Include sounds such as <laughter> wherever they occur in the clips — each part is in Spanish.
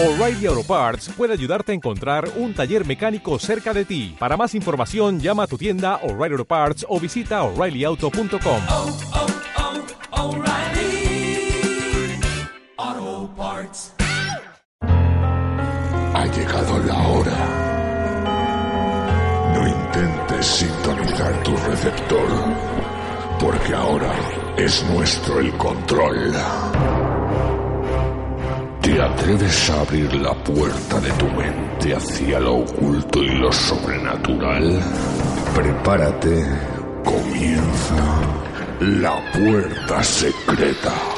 O'Reilly Auto Parts puede ayudarte a encontrar un taller mecánico cerca de ti. Para más información, llama a tu tienda O'Reilly Auto Parts o visita oreillyauto.com. oh, oh, Parts. Ha llegado la hora. No intentes sintonizar tu receptor, porque ahora es nuestro el control. ¿Te atreves a abrir la puerta de tu mente hacia lo oculto y lo sobrenatural? Prepárate. Comienza la puerta secreta.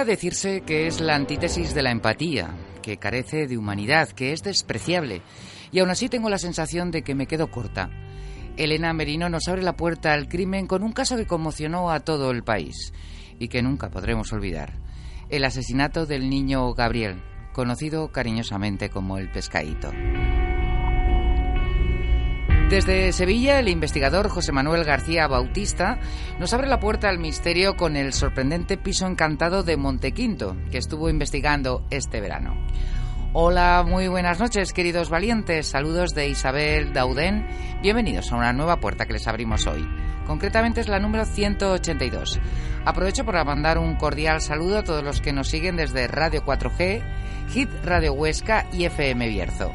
Podría decirse que es la antítesis de la empatía, que carece de humanidad, que es despreciable. Y aún así tengo la sensación de que me quedo corta. Elena Merino nos abre la puerta al crimen con un caso que conmocionó a todo el país y que nunca podremos olvidar. El asesinato del niño Gabriel, conocido cariñosamente como el pescadito. Desde Sevilla, el investigador José Manuel García Bautista nos abre la puerta al misterio con el sorprendente piso encantado de Montequinto, que estuvo investigando este verano. Hola, muy buenas noches, queridos valientes. Saludos de Isabel Daudén. Bienvenidos a una nueva puerta que les abrimos hoy. Concretamente es la número 182. Aprovecho para mandar un cordial saludo a todos los que nos siguen desde Radio 4G, Hit Radio Huesca y FM Bierzo.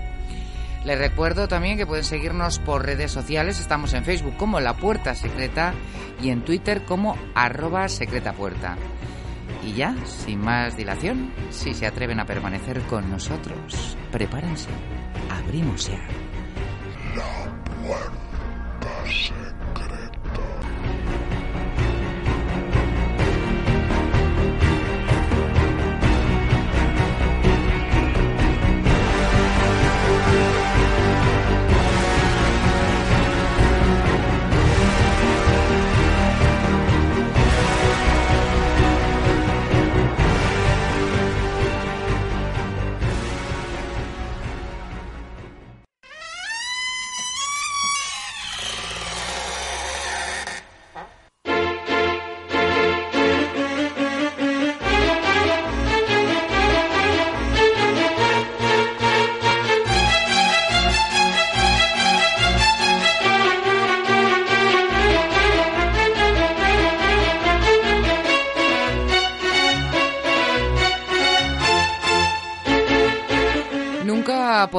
Les recuerdo también que pueden seguirnos por redes sociales. Estamos en Facebook como La Puerta Secreta y en Twitter como arroba secretapuerta. Y ya, sin más dilación, si se atreven a permanecer con nosotros, prepárense. Abrimos ya. Nunca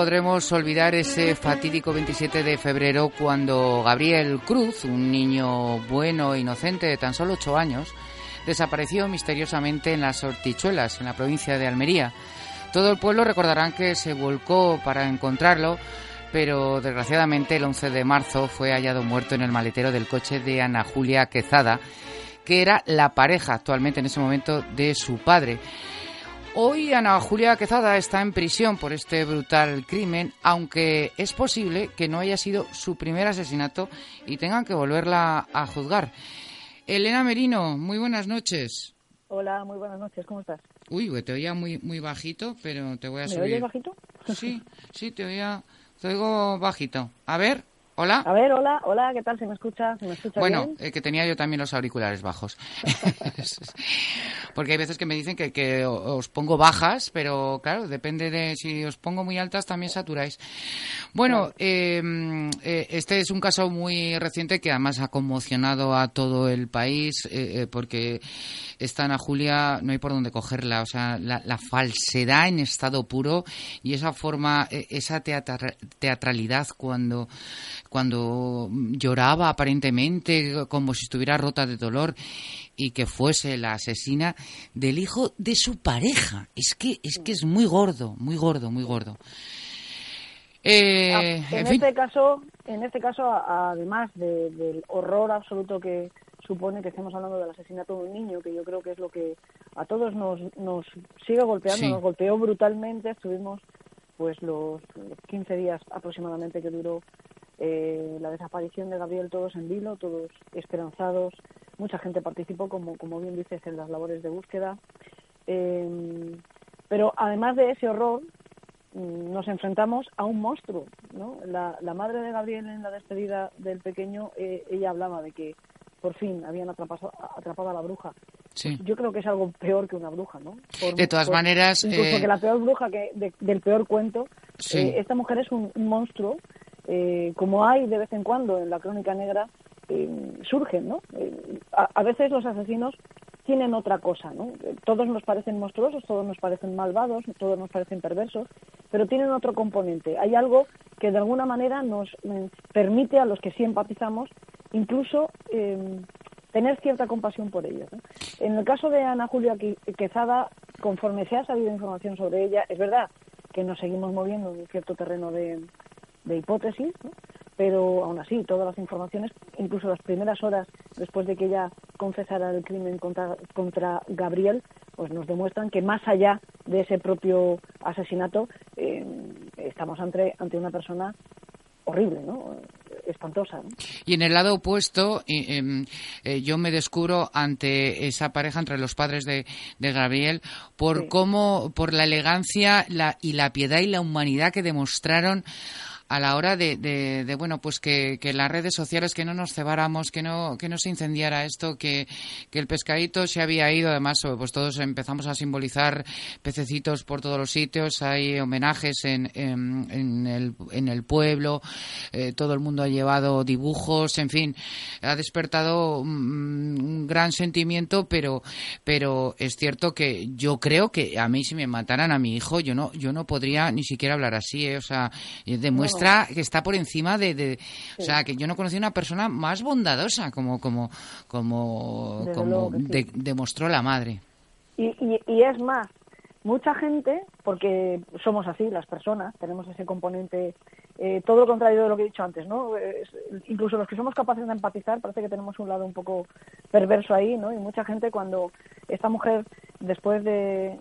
podremos olvidar ese fatídico 27 de febrero cuando Gabriel Cruz, un niño bueno e inocente de tan solo 8 años, desapareció misteriosamente en las Hortichuelas, en la provincia de Almería. Todo el pueblo recordarán que se volcó para encontrarlo, pero desgraciadamente el 11 de marzo fue hallado muerto en el maletero del coche de Ana Julia Quezada, que era la pareja actualmente en ese momento de su padre. Hoy Ana Julia Quezada está en prisión por este brutal crimen, aunque es posible que no haya sido su primer asesinato y tengan que volverla a juzgar. Elena Merino, muy buenas noches. Hola, muy buenas noches, ¿cómo estás? Uy, te oía muy, muy bajito, pero te voy a ¿Me subir. oyes bajito? Sí, <laughs> sí, te oía, te oigo bajito. A ver, hola. A ver, hola, hola, ¿qué tal? ¿Se me escucha? ¿Se me escucha Bueno, bien? eh, que tenía yo también los auriculares bajos. <laughs> Porque hay veces que me dicen que, os pongo bajas, pero claro, depende de si os pongo muy altas también saturáis. Bueno, eh, mm, eh, este es un caso muy reciente que además ha conmocionado a todo el país eh, eh, porque esta Ana Julia no hay por dónde cogerla. O sea, la, la falsedad en estado puro y esa forma, eh, esa teatra- teatralidad cuando cuando lloraba aparentemente como si estuviera rota de dolor y que fuese la asesina del hijo de su pareja. Es que es que es muy gordo, muy gordo, muy gordo. Eh, Ah, en en, fin. este caso, en este caso, además de- del horror absoluto que supone que estemos hablando del asesinato de un niño, que yo creo que es lo que a todos nos, nos sigue golpeando, Sí. nos golpeó brutalmente. Estuvimos pues los 15 días aproximadamente que duró eh, la desaparición de Gabriel, todos en vilo, todos esperanzados. Mucha gente participó, como, como bien dices, en las labores de búsqueda. Eh, pero además de ese horror, mm, nos enfrentamos a un monstruo, ¿no? La, la madre de Gabriel en la despedida del pequeño, eh, ella hablaba de que por fin habían atrapado, atrapado a la bruja. Sí. Yo creo que es algo peor que una bruja, ¿no? Por- De todas por- maneras, Incluso eh, que la peor bruja que de- del peor cuento. Sí. eh, esta mujer es un, un monstruo, eh, como hay de vez en cuando en la crónica negra, eh, surgen, ¿no? Eh, a, a veces los asesinos tienen otra cosa, ¿no? Todos nos parecen monstruosos, todos nos parecen malvados, todos nos parecen perversos, pero tienen otro componente. Hay algo que de alguna manera nos eh, permite a los que sí empatizamos incluso tener cierta compasión por ellos. ¿no? En el caso de Ana Julia Que- Quezada, conforme se ha sabido información sobre ella, es verdad que nos seguimos moviendo en un cierto terreno de, de hipótesis, ¿no? pero aún así todas las informaciones, incluso las primeras horas después de que ella confesara el crimen contra, contra Gabriel, pues nos demuestran que más allá de ese propio asesinato eh, estamos ante, ante una persona horrible, ¿no? espantosa. ¿no? Y en el lado opuesto, eh, em, eh, yo me descubro ante esa pareja, entre los padres de, de Gabriel, por Sí. cómo, por la elegancia la, y la piedad y la humanidad que demostraron a la hora de, de, bueno, pues que, que las redes sociales, que no nos cebáramos, que no, que no se incendiara esto, que, que el pescadito se había ido, además, pues todos empezamos a simbolizar pececitos por todos los sitios, hay homenajes en, en, en el, en el pueblo, eh, todo el mundo ha llevado dibujos, en fin, ha despertado mm, un gran sentimiento, pero, pero es cierto que yo creo que a mí si me mataran a mi hijo, yo no, yo no podría ni siquiera hablar así, ¿eh? o sea, eh, que está por encima de, de o sea, que yo no conocí una persona más bondadosa como, como, como, Desde como sí. de- demostró la madre. Y, y, y es más, mucha gente, porque somos así las personas, tenemos ese componente, eh, todo lo contrario de lo que he dicho antes, ¿no? Es- incluso los que somos capaces de empatizar, parece que tenemos un lado un poco perverso ahí, ¿no? Y mucha gente cuando esta mujer, después de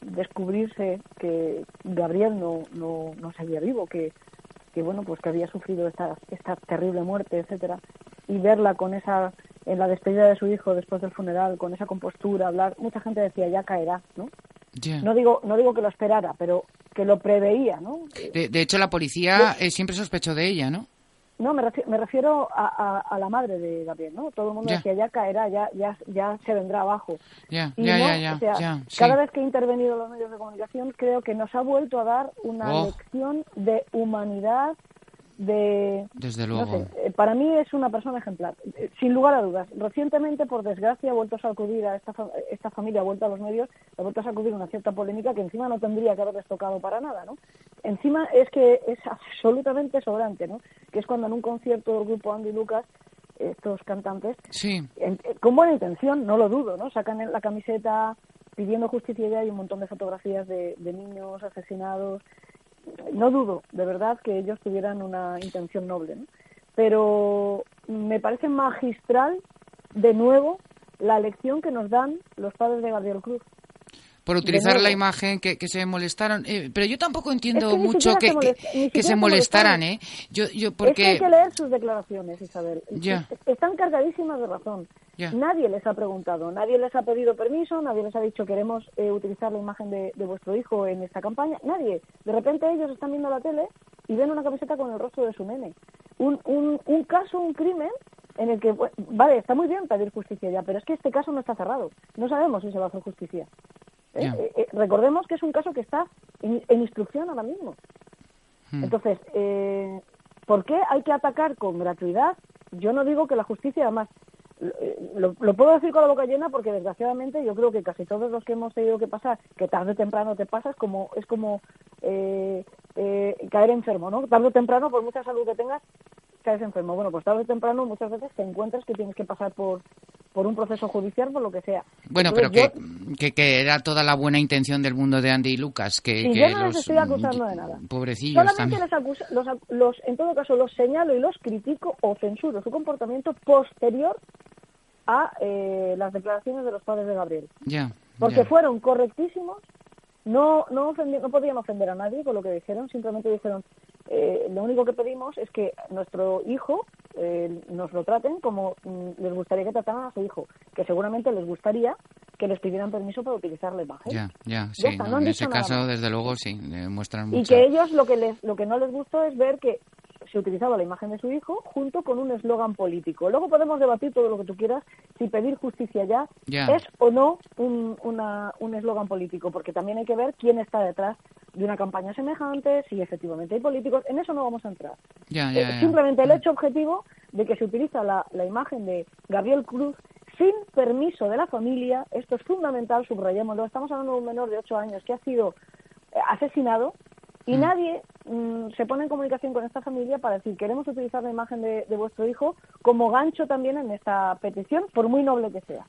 descubrirse que Gabriel no, no, no seguía vivo, que, que bueno, pues que había sufrido esta, esta terrible muerte, etcétera, y verla con esa, en la despedida de su hijo después del funeral, con esa compostura, hablar, mucha gente decía, ya caerá, ¿no? No digo, no digo que lo esperara, pero que lo preveía, ¿no? De, de hecho, la policía eh, siempre sospechó de ella, ¿no? No, me refiero, me refiero a, a- a la madre de Gabriel, ¿no? Todo el mundo Ya. decía, ya caerá, ya, ya, ya se vendrá abajo. Ya, Y ya, no, o sea, sí. cada vez que he intervenido en los medios de comunicación, creo que nos ha vuelto a dar una Oh. lección de humanidad, de... Desde no luego. sé, eh, para mí es una persona ejemplar, eh, sin lugar a dudas. Recientemente, por desgracia, ha vuelto a sacudir a esta, fa- esta familia, ha vuelto a los medios, ha vuelto a sacudir una cierta polémica que encima no tendría que haberles tocado para nada, ¿no? Encima es que es absolutamente sobrante, ¿no? Que es cuando en un concierto del grupo Andy Lucas, estos cantantes, Sí, eh, con buena intención, no lo dudo, ¿no? Sacan la camiseta pidiendo justicia y hay un montón de fotografías de, de niños asesinados. No dudo, de verdad, que ellos tuvieran una intención noble, ¿no? Pero me parece magistral, de nuevo, la lección que nos dan los padres de Gabriel Cruz. Por utilizar la imagen que, que se molestaron. Eh, pero yo tampoco entiendo Es que ni mucho que, se que- se molestaran, ¿eh? Yo, yo, Es que porque... hay que leer sus declaraciones, Isabel. Ya. Es- Están cargadísimas de razón. Ya. Nadie les ha preguntado, nadie les ha pedido permiso, nadie les ha dicho queremos eh, utilizar la imagen de, de vuestro hijo en esta campaña. Nadie. De repente ellos están viendo la tele y ven una camiseta con el rostro de su nene. Un, un, un caso, un crimen en el que, vale, está muy bien pedir justicia ya, pero es que este caso no está cerrado. No sabemos si se va a hacer justicia. ¿Eh? Eh, eh, recordemos que es un caso que está en, en instrucción ahora mismo. Hmm. Entonces, eh, ¿por qué hay que atacar con gratuidad? Yo no digo que la justicia, además, lo, lo puedo decir con la boca llena porque desgraciadamente yo creo que casi todos los que hemos tenido que pasar, que tarde o temprano te pasas, como es como eh, eh, caer enfermo, ¿no? Tarde o temprano, por mucha salud que tengas, caes enfermo. Bueno, pues tarde o temprano muchas veces te encuentras que tienes que pasar por por un proceso judicial, por lo que sea. Bueno, pero Entonces, que, yo- que, que era toda la buena intención del mundo de Andy y Lucas. Que, que yo no les estoy acusando de nada. Pobrecillos Solamente también. les acusa- los, los- en todo caso, los señalo y los critico o censuro su comportamiento posterior a eh, las declaraciones de los padres de Gabriel. Ya, Porque ya. fueron correctísimos, no no, ofendi- no podían ofender a nadie con lo que dijeron, simplemente dijeron, eh, lo único que pedimos es que nuestro hijo eh, nos lo traten como mm, les gustaría que trataran a su hijo, que seguramente les gustaría que les pidieran permiso para utilizar la imagen. Ya, ya, Ya sí. está, no, no han en ese caso, más. desde luego, sí, demuestran y mucha... que ellos lo que les lo que no les gustó es ver que se utilizaba la imagen de su hijo junto con un eslogan político. Luego podemos debatir todo lo que tú quieras si pedir justicia ya, es o no un una- un eslogan político, porque también hay que ver quién está detrás de una campaña semejante, si efectivamente hay políticos. En eso no vamos a entrar. Eh, simplemente el hecho objetivo de que se utiliza la, la imagen de Gabriel Cruz sin permiso de la familia, esto es fundamental, subrayémoslo, estamos hablando de un menor de 8 años que ha sido eh, asesinado y nadie mm, se pone en comunicación con esta familia para decir queremos utilizar la imagen de, de vuestro hijo como gancho también en esta petición, por muy noble que sea.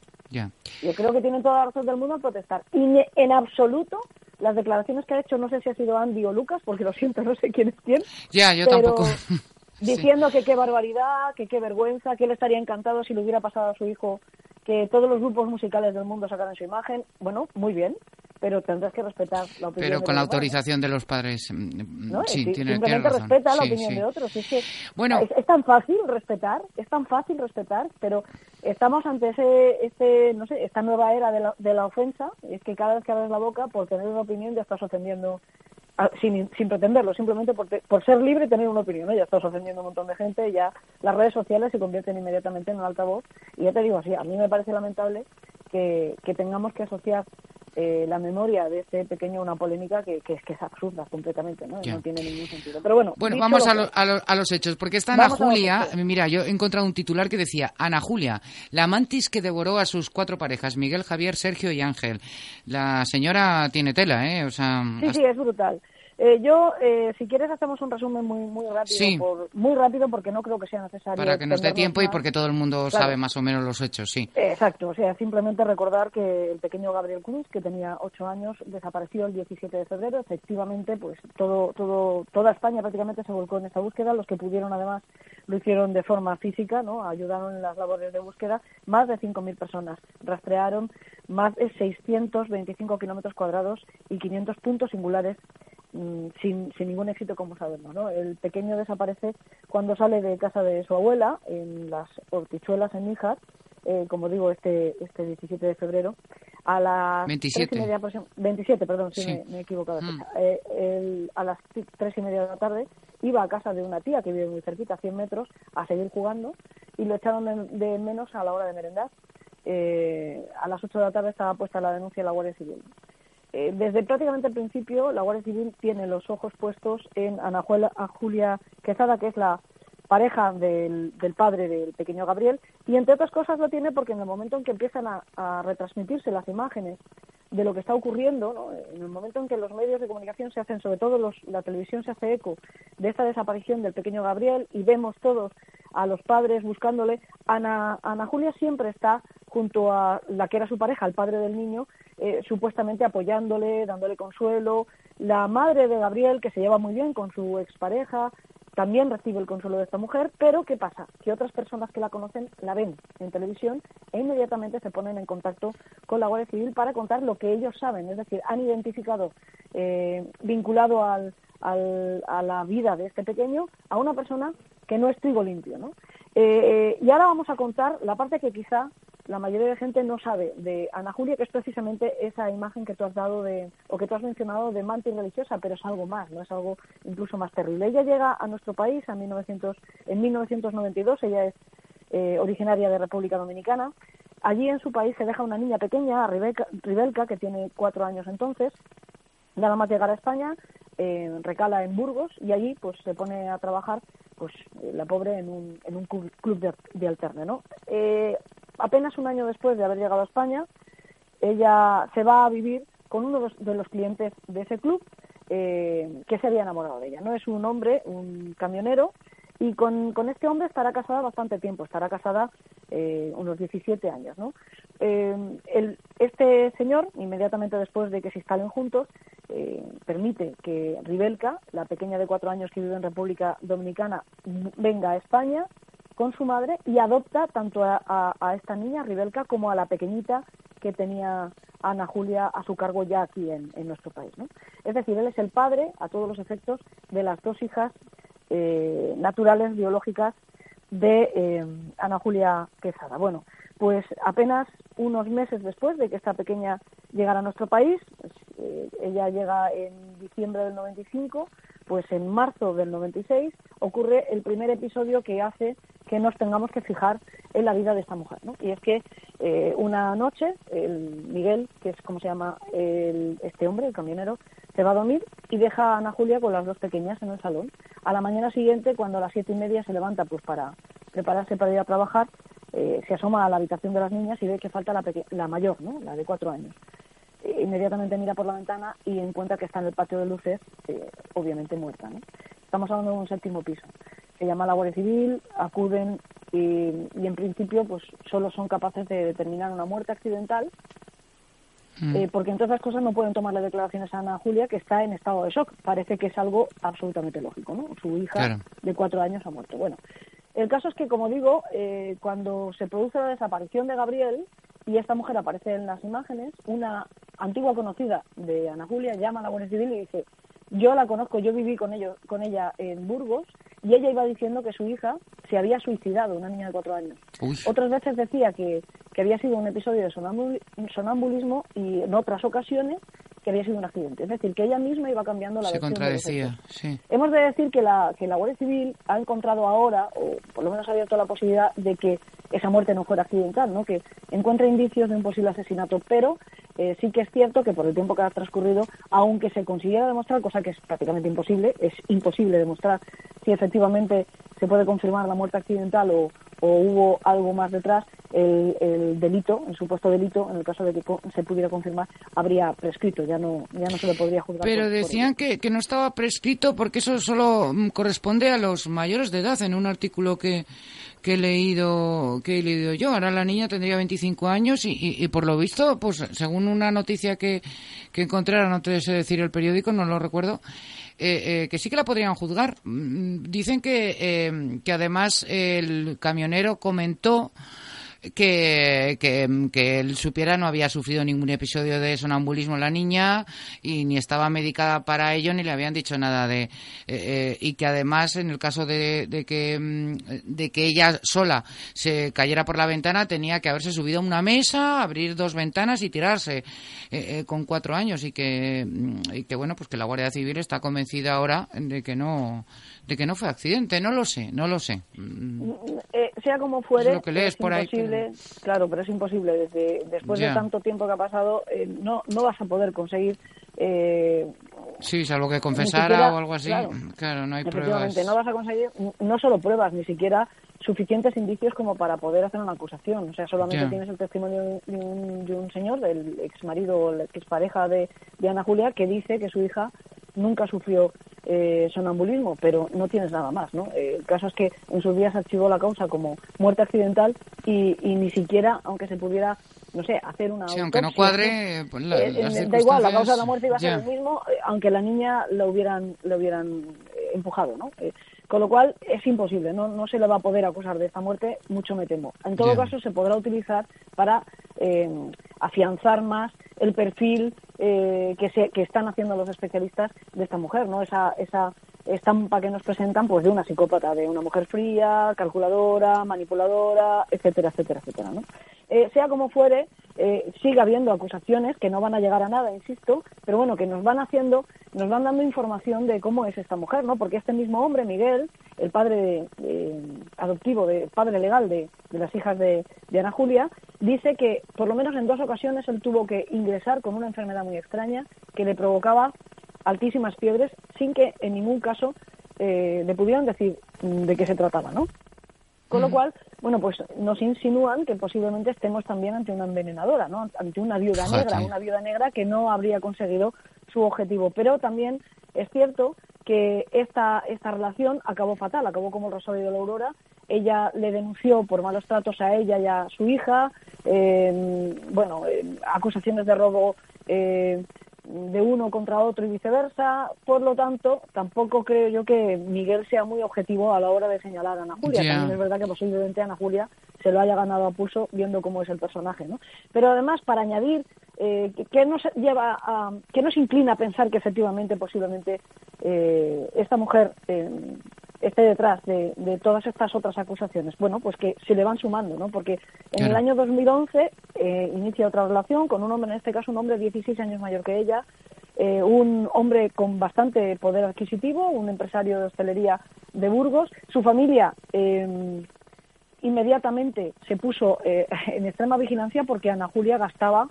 Yo creo que tienen toda la razón del mundo en protestar. Y en absoluto las declaraciones que ha hecho, no sé si ha sido Andy o Lucas, porque lo siento, no sé quién es quién. Ya, yo pero tampoco. <laughs> Diciendo que qué barbaridad, que qué vergüenza, que él estaría encantado si le hubiera pasado a su hijo que todos los grupos musicales del mundo sacaran su imagen. Bueno, muy bien, pero tendrás que respetar la opinión Pero de con la autorización de los padres. mm, ¿no? Sí, tiene, simplemente tiene razón. respeta la opinión sí. de otros. Es que Bueno. es, es tan fácil respetar, es tan fácil respetar, pero estamos ante ese, ese no sé, esta nueva era de la, de la ofensa. Es que cada vez que abres la boca por tener una opinión ya estás ofendiendo. sin, sin pretenderlo, simplemente por, te- por ser libre y tener una opinión, ¿no? ya estás ofendiendo a un montón de gente, ya las redes sociales se convierten inmediatamente en un altavoz y ya te digo así, a mí me parece lamentable que, que tengamos que asociar eh, la memoria de este pequeño una polémica que, que, es que es absurda completamente, ¿no? No tiene ningún sentido. Pero bueno, Bueno, vamos a, lo- a lo- a los hechos, porque está Ana Julia. hechos. Mira, yo he encontrado un titular que decía: Ana Julia, la mantis que devoró a sus cuatro parejas, Miguel, Javier, Sergio y Ángel. La señora tiene tela, ¿eh? O sea, Sí, hasta- sí, es brutal. Eh, yo, eh, si quieres, hacemos un resumen muy muy rápido, Sí. por- muy rápido porque no creo que sea necesario. para que nos dé tiempo y porque todo el mundo Claro. sabe más o menos los hechos, sí. Exacto, o sea, simplemente recordar que el pequeño Gabriel Cruz, que tenía ocho años, desapareció el 17 de febrero. Efectivamente, pues todo, todo, toda España prácticamente se volcó en esta búsqueda. Los que pudieron, además, lo hicieron de forma física, ¿no? Ayudaron en las labores de búsqueda. Más de 5.000 personas rastrearon más de 625 kilómetros cuadrados y 500 puntos singulares sin, sin ningún éxito, como sabemos. ¿no? El pequeño desaparece cuando sale de casa de su abuela, en las Hortichuelas, en Níjar, eh, como digo, este, este 17 de febrero, a las 27. tres y media aproxim- 27, perdón, sí, Sí. Me, me he equivocado. Mm. Eh, el- a las tres y media de la tarde iba a casa de una tía que vive muy cerquita, a 100 metros, a seguir jugando y lo echaron de, de menos a la hora de merendar. Eh, a las 8 de la tarde estaba puesta la denuncia de la Guardia Civil. Eh, desde prácticamente el principio, la Guardia Civil tiene los ojos puestos en Ana Julia Quezada, que es la pareja del, del padre del pequeño Gabriel, y entre otras cosas lo tiene porque en el momento en que empiezan a, a retransmitirse las imágenes de lo que está ocurriendo, ¿no? en el momento en que los medios de comunicación se hacen, sobre todo los, la televisión se hace eco de esta desaparición del pequeño Gabriel y vemos todos a los padres buscándole, Ana, Ana Julia siempre está junto a la que era su pareja, el padre del niño, eh, supuestamente apoyándole, dándole consuelo. La madre de Gabriel, que se lleva muy bien con su expareja, también recibe el consuelo de esta mujer, pero ¿qué pasa? Que otras personas que la conocen la ven en televisión e inmediatamente se ponen en contacto con la Guardia Civil para contar lo que ellos saben, es decir, han identificado, eh, vinculado al, al- a la vida de este pequeño, a una persona que no es trigo limpio, ¿no? Eh, y ahora vamos a contar la parte que quizá la mayoría de gente no sabe de Ana Julia, que es precisamente esa imagen que tú has dado de, o que tú has mencionado de mantis religiosa, pero es algo más, no es algo incluso más terrible. Ella llega a nuestro país a 1900, en 1992, ella es eh, originaria de República Dominicana. Allí en su país se deja una niña pequeña, Ribeca- Ribelka, que tiene cuatro años entonces, nada más llegar a España, eh, recala en Burgos y allí pues se pone a trabajar pues eh, la pobre en un, en un club de, de alterne, ¿no? Eh, apenas un año después de haber llegado a España, ella se va a vivir con uno de los clientes de ese club eh, que se había enamorado de ella. No es un hombre, un camionero, y con, con este hombre estará casada bastante tiempo. Estará casada eh, unos 17 años. ¿no? Eh, el- este señor, inmediatamente después de que se instalen juntos, eh, permite que Ribelka, la pequeña de cuatro años que vive en República Dominicana, venga a España con su madre y adopta tanto a esta niña, Ribelka, como a la pequeñita que tenía Ana Julia a su cargo ya aquí en, en nuestro país. ¿no? Es decir, él es el padre, a todos los efectos, de las dos hijas eh, naturales, biológicas, de eh, Ana Julia Quesada. Bueno, pues apenas unos meses después de que esta pequeña llegara a nuestro país, pues, eh, ella llega en diciembre del 95, pues en marzo del 96 ocurre el primer episodio que hace que nos tengamos que fijar en la vida de esta mujer, ¿no? Y es que eh, una noche, el Miguel, que es como se llama el- este hombre, el camionero, se va a dormir y deja a Ana Julia con las dos pequeñas en el salón. A la mañana siguiente, cuando a las siete y media se levanta pues para prepararse para ir a trabajar, eh, se asoma a la habitación de las niñas y ve que falta la, la mayor, ¿no? La de cuatro años. Eh, inmediatamente mira por la ventana y encuentra que está en el patio de luces, eh, obviamente muerta, ¿no? Estamos hablando de un séptimo piso. Se llama la Guardia Civil, acuden y, y en principio pues solo son capaces de determinar una muerte accidental Mm. eh, porque entre otras cosas no pueden tomarle declaraciones a Ana Julia, que está en estado de shock. Parece que es algo absolutamente lógico, ¿no? Su hija Claro. de cuatro años ha muerto. Bueno, el caso es que, como digo, eh, cuando se produce la desaparición de Gabriel y esta mujer aparece en las imágenes, una antigua conocida de Ana Julia llama a la Guardia Civil y dice, yo la conozco, yo viví con, ellos, con ella en Burgos y ella iba diciendo que su hija se había suicidado, una niña de cuatro años. Uy. Otras veces decía que, que había sido un episodio de sonambul- sonambulismo y en otras ocasiones que había sido un accidente. Es decir, que ella misma iba cambiando la Se versión los contradecía, sí. Hemos de decir que la, que la Guardia Civil ha encontrado ahora, o por lo menos ha abierto la posibilidad de que esa muerte no fuera accidental, ¿no? que encuentra indicios de un posible asesinato, pero eh, sí que es cierto que por el tiempo que ha transcurrido, aunque se consiguiera demostrar, cosa que es prácticamente imposible, es imposible demostrar si efectivamente se puede confirmar la muerte accidental o, o hubo algo más detrás, el, el delito, el supuesto delito, en el caso de que se pudiera confirmar, habría prescrito, ya no, ya no se le podría juzgar. Pero por- por ello. decían que, que no estaba prescrito porque eso solo mm, corresponde a los mayores de edad en un artículo que, que he leído que he leído yo. Ahora la niña tendría 25 años y, y- y por lo visto, pues según una noticia que, que encontré, ahora no te sé decir el periódico, no lo recuerdo, eh, eh, que sí que la podrían juzgar. Mm, Dicen que, eh, que además el camionero comentó que, que, que él supiera no había sufrido ningún episodio de sonambulismo la niña y ni estaba medicada para ello ni le habían dicho nada de eh, eh, y que además en el caso de, de que mm, de que ella sola se cayera por la ventana tenía que haberse subido a una mesa abrir dos ventanas y tirarse eh, eh, con cuatro años. Y que mm, y que bueno pues que la Guardia Civil está convencida ahora de que no de que no fue accidente no lo sé no lo sé Mm, Eh, sea como fuere, Es lo que lees es por ahí, imposible, claro, pero es imposible. Desde, después Ya. de tanto tiempo que ha pasado, eh, no, no vas a poder conseguir. Eh, Sí, salvo que confesara siquiera- o algo así. claro, Claro, no hay pruebas. no vas a conseguir no solo pruebas, ni siquiera suficientes indicios como para poder hacer una acusación. O sea, solamente tienes el testimonio de un, de un señor, del ex marido o la expareja de, de Ana Julia, que dice que su hija nunca sufrió eh, sonambulismo, pero no tienes nada más, ¿no? Eh, el caso es que en sus días archivó la causa como muerte accidental y, y ni siquiera, aunque se pudiera, no sé, hacer una Sí, aunque no cuadre, pues, la- Eh, las eh, da igual, la causa de la muerte iba a ser el mismo, eh, aunque la niña lo hubieran, lo hubieran empujado, ¿no? Con lo cual es imposible, no, no se le va a poder acusar de esta muerte, mucho me temo. En todo caso, se podrá utilizar para eh, afianzar más el perfil eh, que, se, que están haciendo los especialistas de esta mujer, ¿no? Esa, esa estampa que nos presentan, pues, de una psicópata, de una mujer fría, calculadora, manipuladora, etcétera, etcétera, etcétera, ¿no? Eh, sea como fuere, eh, sigue habiendo acusaciones que no van a llegar a nada, insisto, pero bueno, que nos van haciendo, nos van dando información de cómo es esta mujer, ¿no? Porque este mismo hombre, Miguel, el padre de- adoptivo, de, padre legal de, de las hijas de, de Ana Julia, dice que por lo menos en dos ocasiones él tuvo que ingresar con una enfermedad muy extraña que le provocaba altísimas fiebres sin que en ningún caso eh, le pudieran decir mm, de qué se trataba, ¿no? Con lo cual, bueno, pues nos insinúan que posiblemente estemos también ante una envenenadora, ¿no? Ante una viuda negra, una viuda negra que no habría conseguido su objetivo. Pero también es cierto que esta, esta relación acabó fatal, acabó como el Rosario de la Aurora, ella le denunció por malos tratos a ella y a su hija, eh, bueno, eh, acusaciones de robo eh, de uno contra otro y viceversa. Por lo tanto, tampoco creo yo que Miguel sea muy objetivo a la hora de señalar a Ana Julia. También es verdad que posiblemente Ana Julia se lo haya ganado a pulso viendo cómo es el personaje, ¿no? Pero además, para añadir, eh, que- ¿qué nos lleva a, qué nos inclina a pensar que efectivamente, posiblemente, eh, esta mujer eh, esté detrás de, de todas estas otras acusaciones? Bueno, pues que se le van sumando, ¿no? Porque en el año 2011 eh, inicia otra relación con un hombre, en este caso un hombre 16 años mayor que ella, eh, un hombre con bastante poder adquisitivo, un empresario de hostelería de Burgos. Su familia eh, inmediatamente se puso eh, <laughs> en extrema vigilancia porque Ana Julia gastaba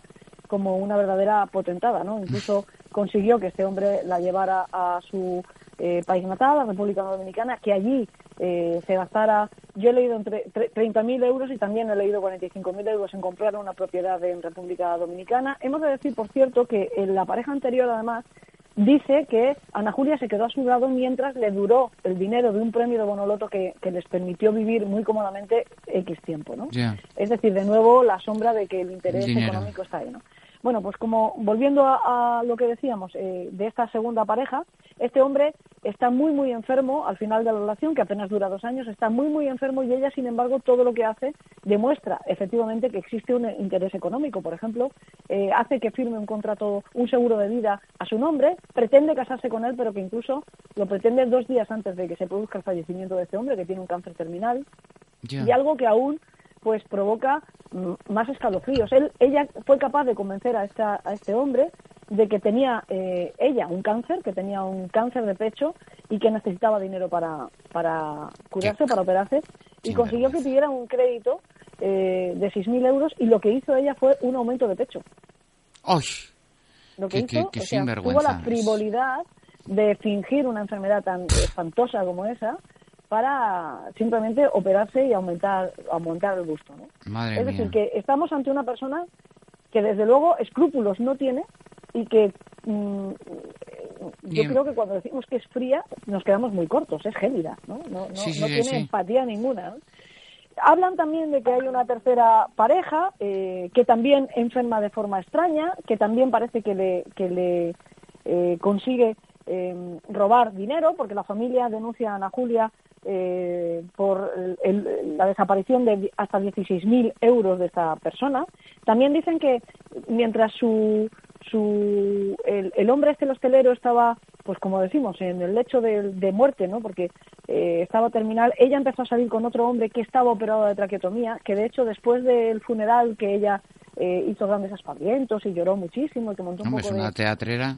como una verdadera potentada, ¿no? Incluso consiguió que este hombre la llevara a su eh, país natal, la República Dominicana, que allí eh, se gastara, yo he leído entre tre- 30.000 euros y también he leído 45.000 euros en comprar una propiedad en República Dominicana. Hemos de decir, por cierto, que en la pareja anterior, además, dice que Ana Julia se quedó a su lado mientras le duró el dinero de un premio de Bonoloto que, que les permitió vivir muy cómodamente X tiempo, ¿no? Es decir, de nuevo la sombra de que el interés económico está ahí, ¿no? Bueno, pues como volviendo a, a lo que decíamos eh, de esta segunda pareja, este hombre está muy, muy enfermo al final de la relación, que apenas dura dos años, está muy, muy enfermo y ella, sin embargo, todo lo que hace demuestra efectivamente que existe un interés económico. Por ejemplo, eh, hace que firme un contrato, un seguro de vida a su nombre, pretende casarse con él, pero que incluso lo pretende dos días antes de que se produzca el fallecimiento de este hombre, que tiene un cáncer terminal y algo que aún pues provoca más escalofríos. Él, ella fue capaz de convencer a, esta, a este hombre de que tenía eh, ella un cáncer, que tenía un cáncer de pecho y que necesitaba dinero para, para curarse, para operarse, y consiguió que pidiera un crédito eh, de 6.000 euros y lo que hizo ella fue un aumento de pecho. ¡Ay! Lo que hizo, o sea, tuvo la frivolidad de fingir una enfermedad tan espantosa como esa para simplemente operarse y aumentar, aumentar el gusto. ¿no? Madre es decir, mía. que estamos ante una persona que desde luego escrúpulos no tiene y que mm, yo Y- creo que cuando decimos que es fría nos quedamos muy cortos, es gélida, ¿no? No, no, Sí, sí, no sí, tiene empatía ninguna. Hablan también de que hay una tercera pareja eh, que también enferma de forma extraña, que también parece que le, que le eh, consigue eh, robar dinero, porque la familia denuncia a Ana Julia eh, por el- el- la desaparición de hasta 16.000 euros de esta persona. También dicen que mientras su, su el, el hombre este el hostelero estaba pues como decimos en el lecho de, de muerte no porque eh, estaba terminal ella empezó a salir con otro hombre que estaba operado de traqueotomía que de hecho después del funeral que ella eh, hizo grandes aspavientos y lloró muchísimo y que montó un es una de, teatrera.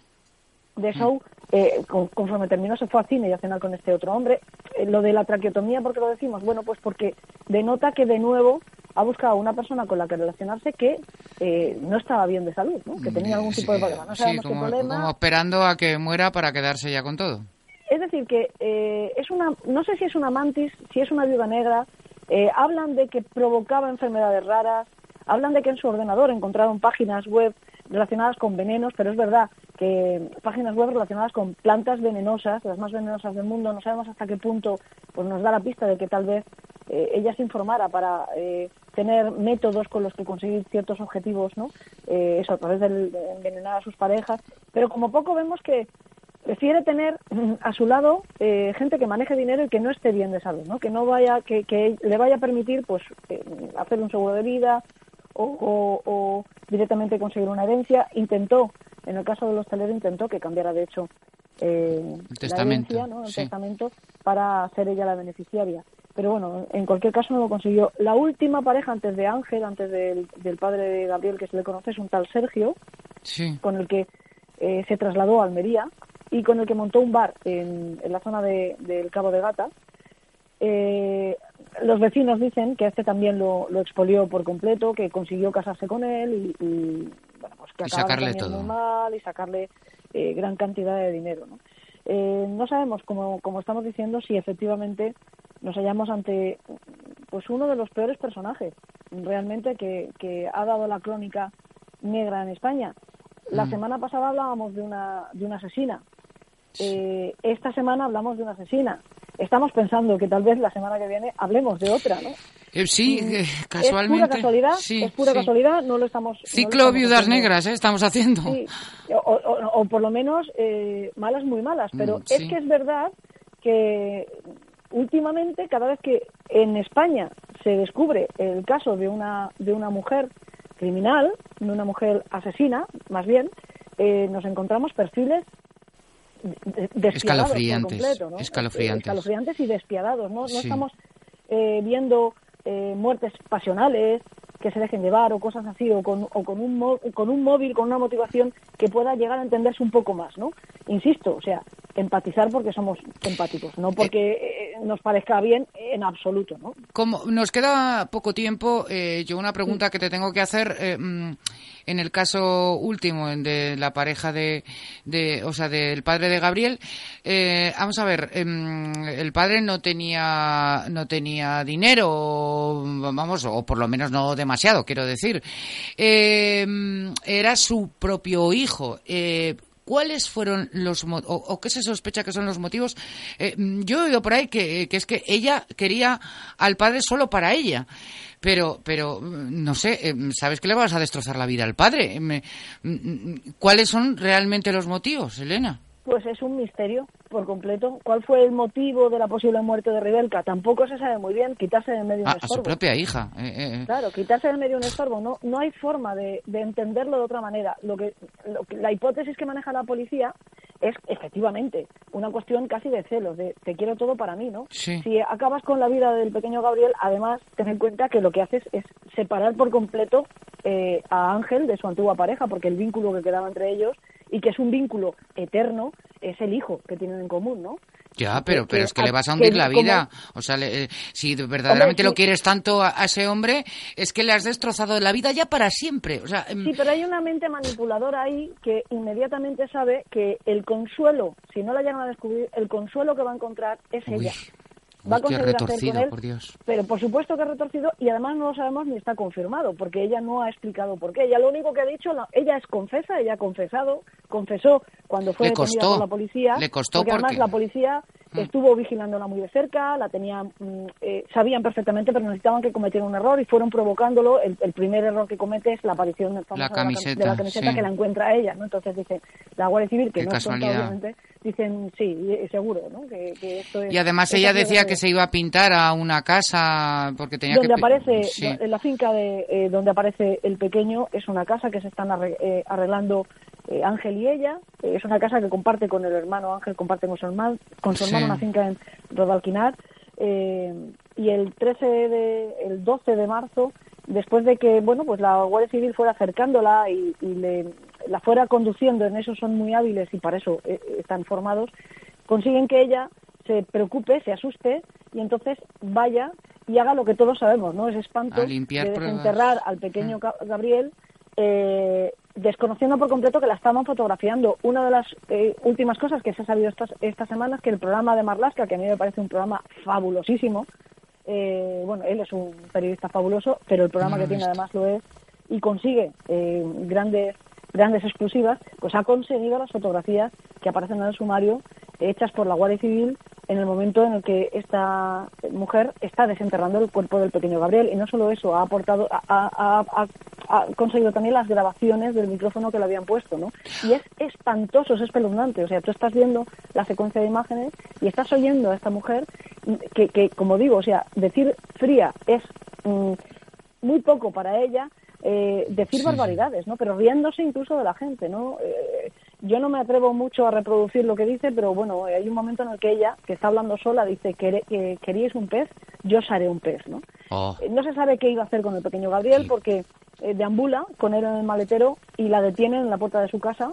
De show, eh, con- conforme terminó se fue al cine y a cenar con este otro hombre. Eh, lo de la traqueotomía, ¿por qué lo decimos? Bueno, pues porque denota que de nuevo ha buscado una persona con la que relacionarse que eh, no estaba bien de salud, ¿no? que tenía algún tipo de problema. No Sí, sabemos como, qué problema. como esperando a que muera para quedarse ya con todo. Es decir, que eh, es una, no sé si es una mantis, si es una viuda negra, eh, hablan de que provocaba enfermedades raras, hablan de que en su ordenador encontraron páginas web relacionadas con venenos, pero es verdad que páginas web relacionadas con plantas venenosas, las más venenosas del mundo, no sabemos hasta qué punto pues nos da la pista de que tal vez eh, ella se informara para eh, tener métodos con los que conseguir ciertos objetivos, ¿no? Eh, eso a través de envenenar a sus parejas, pero como poco vemos que prefiere tener a su lado eh, gente que maneje dinero y que no esté bien de salud, ¿no? Que no vaya, que, que le vaya a permitir, pues, eh, hacer un seguro de vida o, o- o directamente conseguir una herencia. Intentó, en el caso del hostelero, intentó que cambiara de hecho eh, la testamento, herencia, ¿no? El sí. testamento para ser ella la beneficiaria. Pero bueno, en cualquier caso no lo consiguió. La última pareja antes de Ángel, antes del, del padre de Gabriel que se le conoce, es un tal Sergio, Sí. con el que eh, se trasladó a Almería y con el que montó un bar en, en la zona de- del Cabo de Gata. Eh, los vecinos dicen que este también lo, lo expolió por completo, que consiguió casarse con él y, y, bueno, pues que Y sacarle todo. mal y sacarle eh, gran cantidad de dinero. ¿no? Eh, no sabemos, como, como estamos diciendo, si efectivamente nos hallamos ante pues uno de los peores personajes realmente que, que ha dado la crónica negra en España. La Mm. semana pasada hablábamos de una, de una asesina. Eh, esta semana hablamos de una asesina. Estamos pensando que tal vez la semana que viene hablemos de otra, ¿no? Eh, sí, Mm, eh, casualmente. Es pura casualidad, Sí, es pura sí. casualidad, no lo estamos... no lo Ciclo estamos viudas haciendo. negras, ¿eh? Estamos haciendo. Sí, o, o- o por lo menos eh, malas muy malas, pero Mm, es que es verdad que últimamente cada vez que en España se descubre el caso de una de una mujer criminal, de una mujer asesina, más bien, nos encontramos perfiles de- despiadados por Escalofriantes, completo, ¿no? escalofriantes. Escalofriantes y despiadados, ¿no? No Sí. estamos eh, viendo eh, muertes pasionales que se dejen llevar o cosas así o con, o con un mo- con un móvil con una motivación que pueda llegar a entenderse un poco más, ¿no? Insisto, o sea, empatizar porque somos empáticos, no porque eh, nos parezca bien en absoluto, ¿no? Como nos queda poco tiempo, eh, yo una pregunta que te tengo que hacer eh, mm, en el caso último de la pareja de, de o sea, del padre de Gabriel. eh, vamos a ver, em, el padre no tenía no tenía dinero, vamos, o por lo menos no demasiado, quiero decir. Eh, era su propio hijo. Eh, ¿Cuáles fueron los o, o qué se sospecha que son los motivos? Eh, yo he oído por ahí que, que es que ella quería al padre solo para ella. Pero, pero, mm, no sé, eh, ¿sabes que le vas a destrozar la vida al padre? Mm, mm, ¿Cuáles son realmente los motivos, Elena? Pues es un misterio por completo. ¿Cuál fue el motivo de la posible muerte de Ribelka? Tampoco se sabe muy bien. Quitarse de en medio un A, a su estorbo. propia hija. eh, eh, eh. Claro, quitarse de medio un estorbo, no, no hay forma de, de entenderlo de otra manera. Lo que, lo que- la hipótesis que maneja la policía es efectivamente una cuestión casi de celos, de te quiero todo para mí, ¿no? Sí. Si acabas con la vida del pequeño Gabriel, además ten en cuenta que lo que haces es separar por completo eh, a Ángel de su antigua pareja, porque el vínculo que quedaba entre ellos y que es un vínculo eterno es el hijo que tienen en común, ¿no? Ya, pero, pero es que le vas a hundir la vida. O sea, le- eh, si verdaderamente Hombre, lo sí. quieres tanto a, a ese hombre, es que le has destrozado la vida ya para siempre. O sea, em, Sí, pero hay una mente manipuladora ahí que inmediatamente sabe que el consuelo, si no la llegan a descubrir, el consuelo que va a encontrar es Uy, ella. Uy, Va a qué conseguir hacer retorcido, con él, por Dios. pero por supuesto que es retorcido y además no lo sabemos ni está confirmado, porque ella no ha explicado por qué. Ella lo único que ha dicho, la- ella es confesa, ella ha confesado, confesó cuando fue Le detenida costó, por la policía, le costó porque además la policía Mm. estuvo vigilándola muy de cerca, la tenían, mm, eh, sabían perfectamente, pero necesitaban que cometiera un error y fueron provocándolo. El, el primer error que comete es la aparición famosa de la cam- camiseta, de la camiseta sí. que la encuentra ella, ¿no? Entonces dice la Guardia Civil, que Qué no es tonta, casualidad. obviamente, dicen sí, y- seguro, ¿no? Que, que esto es- Y además ella es la decía que se iba a pintar a una casa porque tenía donde que... aparece Sí. en la finca de eh, donde aparece el pequeño es una casa que se están eh, arreglando eh, Ángel y ella Eh, es una casa que comparte con el hermano Ángel comparte con su hermano con su Sí. hermano una finca en Rodalquinar eh, y el 13 de el 12 de marzo después de que bueno pues la Guardia Civil fuera acercándola y, y le la fuera conduciendo en eso son muy hábiles y para eso eh, están formados consiguen que ella se preocupe, se asuste y entonces vaya y haga lo que todos sabemos, ¿no? Ese espanto de desenterrar al pequeño Ga- Gabriel, eh, desconociendo por completo que la estaban fotografiando. Una de las eh, últimas cosas que se ha sabido estas, estas semanas que el programa de Marlaska, que a mí me parece un programa fabulosísimo, eh, bueno, él es un periodista fabuloso, pero el programa No que tiene además lo es y consigue eh, grandes grandes exclusivas, pues ha conseguido las fotografías que aparecen en el sumario hechas por la Guardia Civil en el momento en el que esta mujer está desenterrando el cuerpo del pequeño Gabriel. Y no solo eso ha aportado ha, conseguido también las grabaciones del micrófono que le habían puesto no y es espantoso es espeluznante. O sea tú estás viendo la secuencia de imágenes y estás oyendo a esta mujer que, que como digo o sea decir fría es mm, muy poco para ella eh, decir Sí. barbaridades, ¿no? Pero riéndose incluso de la gente, ¿no? Eh, yo no me atrevo mucho a reproducir lo que dice, pero bueno, hay un momento en el que ella, que está hablando sola, dice que, que queríais un pez, yo os haré un pez, ¿no? Oh. Eh, No se sabe qué iba a hacer con el pequeño Gabriel Sí. porque eh, deambula con él en el maletero y la detienen en la puerta de su casa.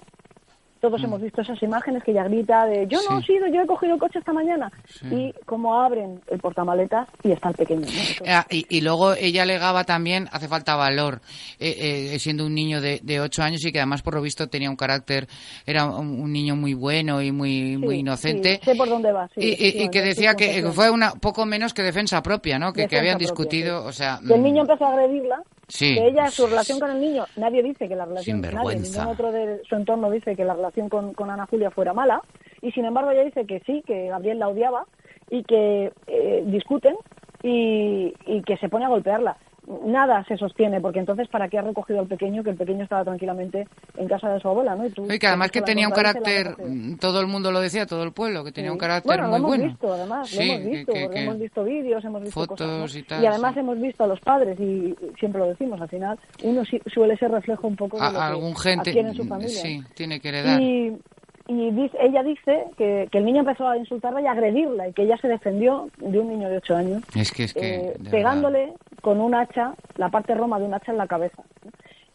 Todos hemos visto esas imágenes que ella grita de yo no Mm. Sí. he sido, yo he cogido el coche esta mañana. Sí. Y como abren el portamaletas y está el pequeño. ¿no? Entonces, Ah, y, y luego ella alegaba también, hace falta valor, eh, eh, siendo un niño de, de ocho años y que además por lo visto tenía un carácter, era un, un niño muy bueno y muy, sí, muy inocente. sé por dónde va. sí, y, y- y que decía que fue una poco menos que defensa propia, ¿no? Que, que habían propia, discutido, o sea... Que el mm, niño empezó a agredirla, Sí. que ella, su relación con el niño, nadie dice que la relación, nadie, ningún otro de su entorno dice que la relación con, con Ana Julia fuera mala, y sin embargo ella dice que sí, que Gabriel la odiaba, y que eh, discuten y, y que se pone a golpearla nada se sostiene, porque entonces, ¿para qué ha recogido al pequeño? Que el pequeño estaba tranquilamente en casa de su abuela, ¿no? Y, tú, Y que además que tenía un carácter, mm, todo el mundo lo decía, todo el pueblo, que tenía un carácter bueno, muy lo hemos bueno. visto, además, Sí, lo hemos visto, que- hemos visto vídeos, hemos visto fotos cosas, ¿no? y tal, además sí. hemos visto a los padres, y siempre lo decimos, al final, uno suele ser reflejo un poco de A- lo que algún gente, en su familia. sí, tiene que heredar. Y, y dice- ella dice que, que el niño empezó a insultarla y a agredirla, y que ella se defendió de un niño de 8 años, Es que, es que, eh, verdad. pegándole con un hacha, la parte roma de un hacha en la cabeza.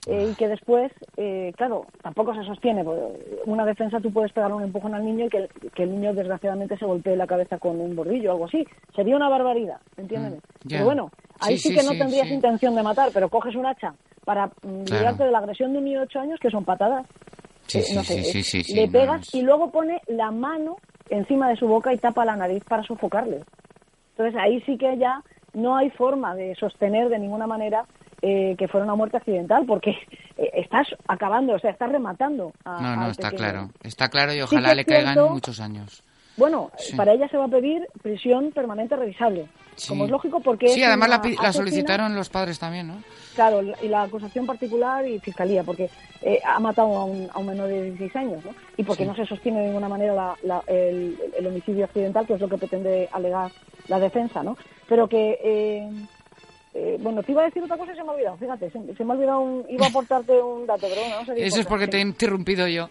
Eh, y que después, eh, claro, tampoco se sostiene. porque Una defensa tú puedes pegar un empujón al niño y que el, que el niño desgraciadamente se golpee la cabeza con un borrillo o algo así. Sería una barbaridad, ¿entiéndeme? Mm. Pero bueno, ahí Sí, sí, sí, que no sí, tendrías intención de matar, pero coges un hacha para mm, Claro. librarte de la agresión de un niño de 8 años, que son patadas. Sí, Eh, sí, no sí, sé, sí, eh, sí, sí, le no, pegas es- y luego pone la mano encima de su boca y tapa la nariz para sofocarle. Entonces ahí sí que ya no hay forma de sostener de ninguna manera eh, que fuera una muerte accidental, porque <laughs> eh, estás acabando, o sea, estás rematando. A, No, no, está pequeño. claro. Está claro y ojalá le caigan cierto- muchos años. Bueno, Sí. para ella se va a pedir prisión permanente revisable. Sí. Como es lógico, porque. Sí, además la, la solicitaron los padres también, ¿no? Claro, y la acusación particular y fiscalía, porque eh, ha matado a un, a un menor de 16 años, ¿no? Y porque Sí. no se sostiene de ninguna manera la- la- el, el homicidio accidental, que es lo que pretende alegar la defensa, ¿no? Pero que. eh, eh, bueno, te iba a decir otra cosa y se me ha olvidado, fíjate, se, se me ha olvidado, un, iba a aportarte un dato, pero bueno, no sé Eso es porque sí. te he interrumpido yo.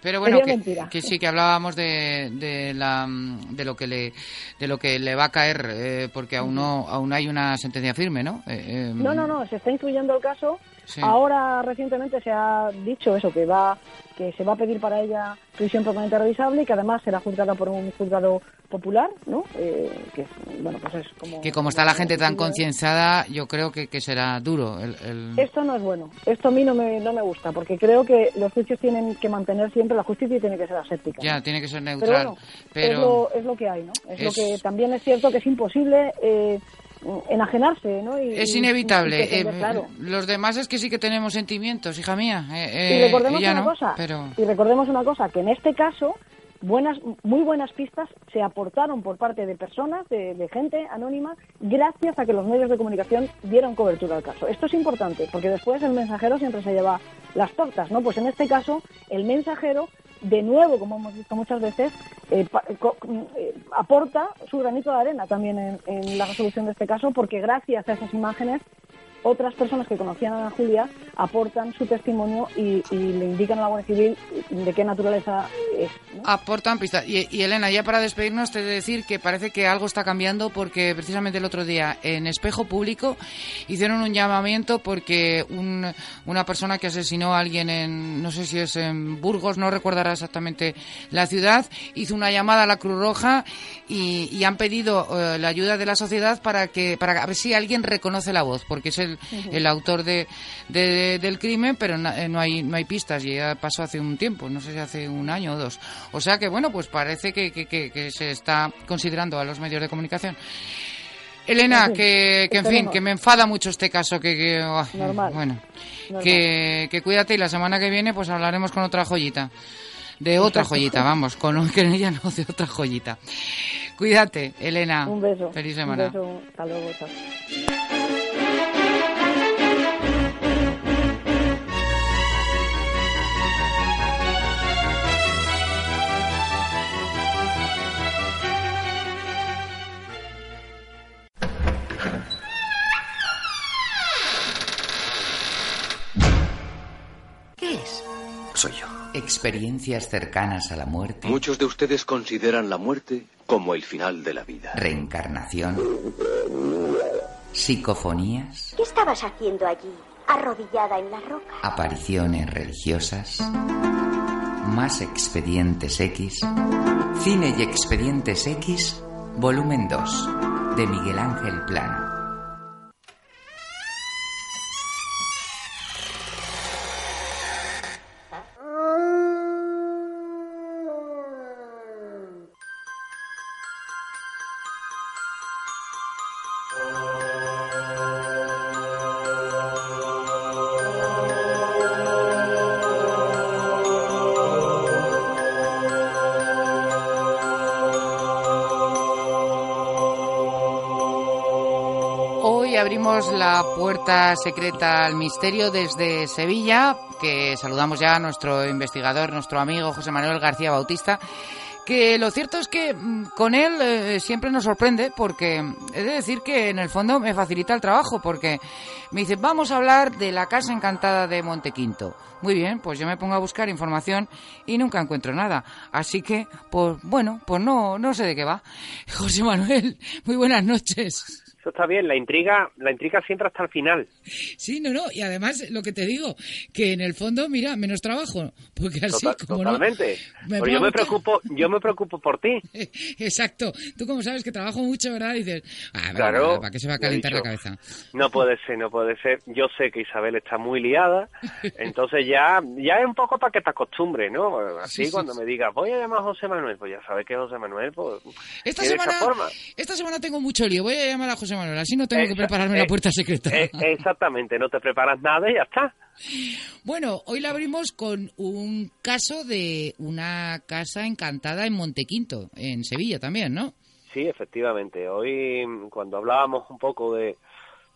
Pero bueno, que, sí, que hablábamos de, de, la, de, lo que le, de lo que le va a caer, eh, porque aún no aún hay una sentencia firme, ¿no? Eh, eh, No, no, no, se está instruyendo el caso. Sí. Ahora recientemente se ha dicho eso, que va que se va a pedir para ella prisión permanente revisable y que además será juzgada por un juzgado popular, ¿no? Eh, que bueno, pues es como Que como está la gente tan concienciada, yo creo que, que será duro. El, el- Esto no es bueno. Esto a mí no me, no me gusta, porque creo que los juicios tienen que mantener siempre la justicia y tiene que ser aséptica. Ya, ¿no? tiene que ser Pero neutral. bueno, Pero, es, lo, es lo que hay, ¿no? Es, lo que también es cierto que es imposible eh, enajenarse, ¿no? Y- es inevitable. y eh, claro. Los demás es que sí que tenemos sentimientos, hija mía. eh, y eh, recordemos una no, cosa, Pero... y recordemos una cosa, que en este caso buenas, muy buenas pistas se aportaron por parte de personas, de, de gente anónima, gracias a que los medios de comunicación dieron cobertura al caso. Esto es importante, porque después el mensajero siempre se lleva las tortas, ¿no? Pues en este caso, el mensajero, de nuevo, como hemos visto muchas veces, eh, pa- co- eh, aporta su granito de arena también en la resolución de este caso, porque gracias a esas imágenes otras personas que conocían a Julia aportan su testimonio y, le indican a la Guardia Civil de qué naturaleza es. ¿no? Aportan pistas. Y, Elena, ya para despedirnos, te de decir que parece que algo está cambiando porque precisamente el otro día en Espejo Público hicieron un llamamiento porque un- una persona que asesinó a alguien en, no sé si es en Burgos, no recordará exactamente la ciudad, hizo una llamada a la Cruz Roja y, han pedido eh, la ayuda de la sociedad para que para ver si alguien reconoce la voz, porque es el, el autor de, de- del crimen, pero eh, no hay no hay pistas y ya pasó hace un tiempo, no sé si hace un año o dos. O sea que bueno, pues parece que, que- que- que se está considerando a los medios de comunicación. Elena, que, que en fin, que me enfada mucho este caso, que, Normal. bueno, Normal. que, que cuídate y la semana que viene pues hablaremos con otra joyita. De otra joyita, vamos, con que ella no, de otra joyita. Cuídate, Elena. Un beso. Feliz semana. Un beso. Hasta luego. Chao. Soy yo. Experiencias cercanas a la muerte, Muchos de ustedes consideran la muerte como el final de la vida. reencarnación, psicofonías, ¿Qué estabas haciendo allí, arrodillada en la roca? apariciones religiosas, más expedientes X, cine y expedientes X, volumen 2, de Miguel Ángel Plano. Abrimos la puerta secreta al misterio desde Sevilla, que saludamos ya a nuestro investigador, nuestro amigo José Manuel García Bautista, que lo cierto es que mm, con él eh, siempre nos sorprende porque he de decir que en el fondo me facilita el trabajo porque me dice vamos a hablar de la casa encantada de Montequinto. Muy bien, pues yo me pongo a buscar información y nunca encuentro nada. Así que, pues bueno, pues no, no sé de qué va. <laughs> José Manuel, muy buenas noches. Eso está bien, la intriga, la intriga siempre hasta el final. Sí, no, no, y además lo que te digo, que en el fondo, mira, menos trabajo, porque así Total- como no... totalmente. me Pues yo me preocupo, yo me preocupo por ti. <laughs> Exacto. Tú como sabes que trabajo mucho, ¿verdad? Dices, ah, venga, Claro, ¿para qué se va a calentar la dicho. cabeza? No puede ser, no puede ser. Yo sé que Isabel está muy liada, <laughs> entonces ya, ya es un poco para que te acostumbres, ¿no? Así Sí, cuando sí. me digas, voy a llamar a José Manuel, pues ya sabes que José Manuel, pues, Esta semana, esa forma. esta semana tengo mucho lío. Voy a llamar a José Manuel, así no tengo que prepararme eh, la puerta secreta. Eh, exactamente, no te preparas nada y ya está. Bueno, hoy la abrimos con un caso de una casa encantada en Montequinto, en Sevilla también, ¿no? Sí, efectivamente. Hoy, cuando hablábamos un poco de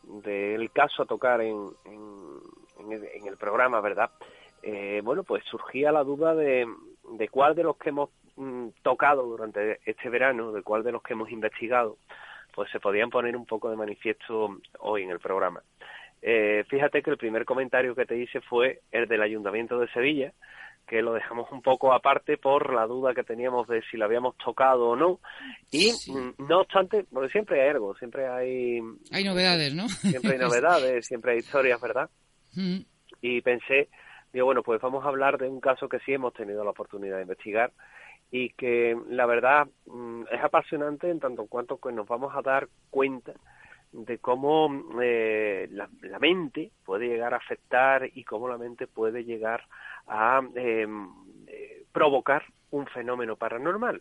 del caso a tocar en, en, en el, en el programa, ¿verdad? Eh, bueno, pues surgía la duda de, de cuál de los que hemos mm, tocado durante este verano, de cuál de los que hemos investigado, pues se podían poner un poco de manifiesto hoy en el programa. Eh, fíjate que el primer comentario que te hice fue el del Ayuntamiento de Sevilla, que lo dejamos un poco aparte por la duda que teníamos de si lo habíamos tocado o no. Y Sí. mm, no obstante, porque siempre hay algo, siempre hay, Hay novedades, ¿no? siempre hay <laughs> novedades, siempre hay historias, ¿verdad? Mm, y pensé, digo, bueno, pues vamos a hablar de un caso que sí hemos tenido la oportunidad de investigar y que la verdad mm, es apasionante en tanto en cuanto que nos vamos a dar cuenta de cómo eh, la, la mente puede llegar a afectar y cómo la mente puede llegar a eh, eh, provocar un fenómeno paranormal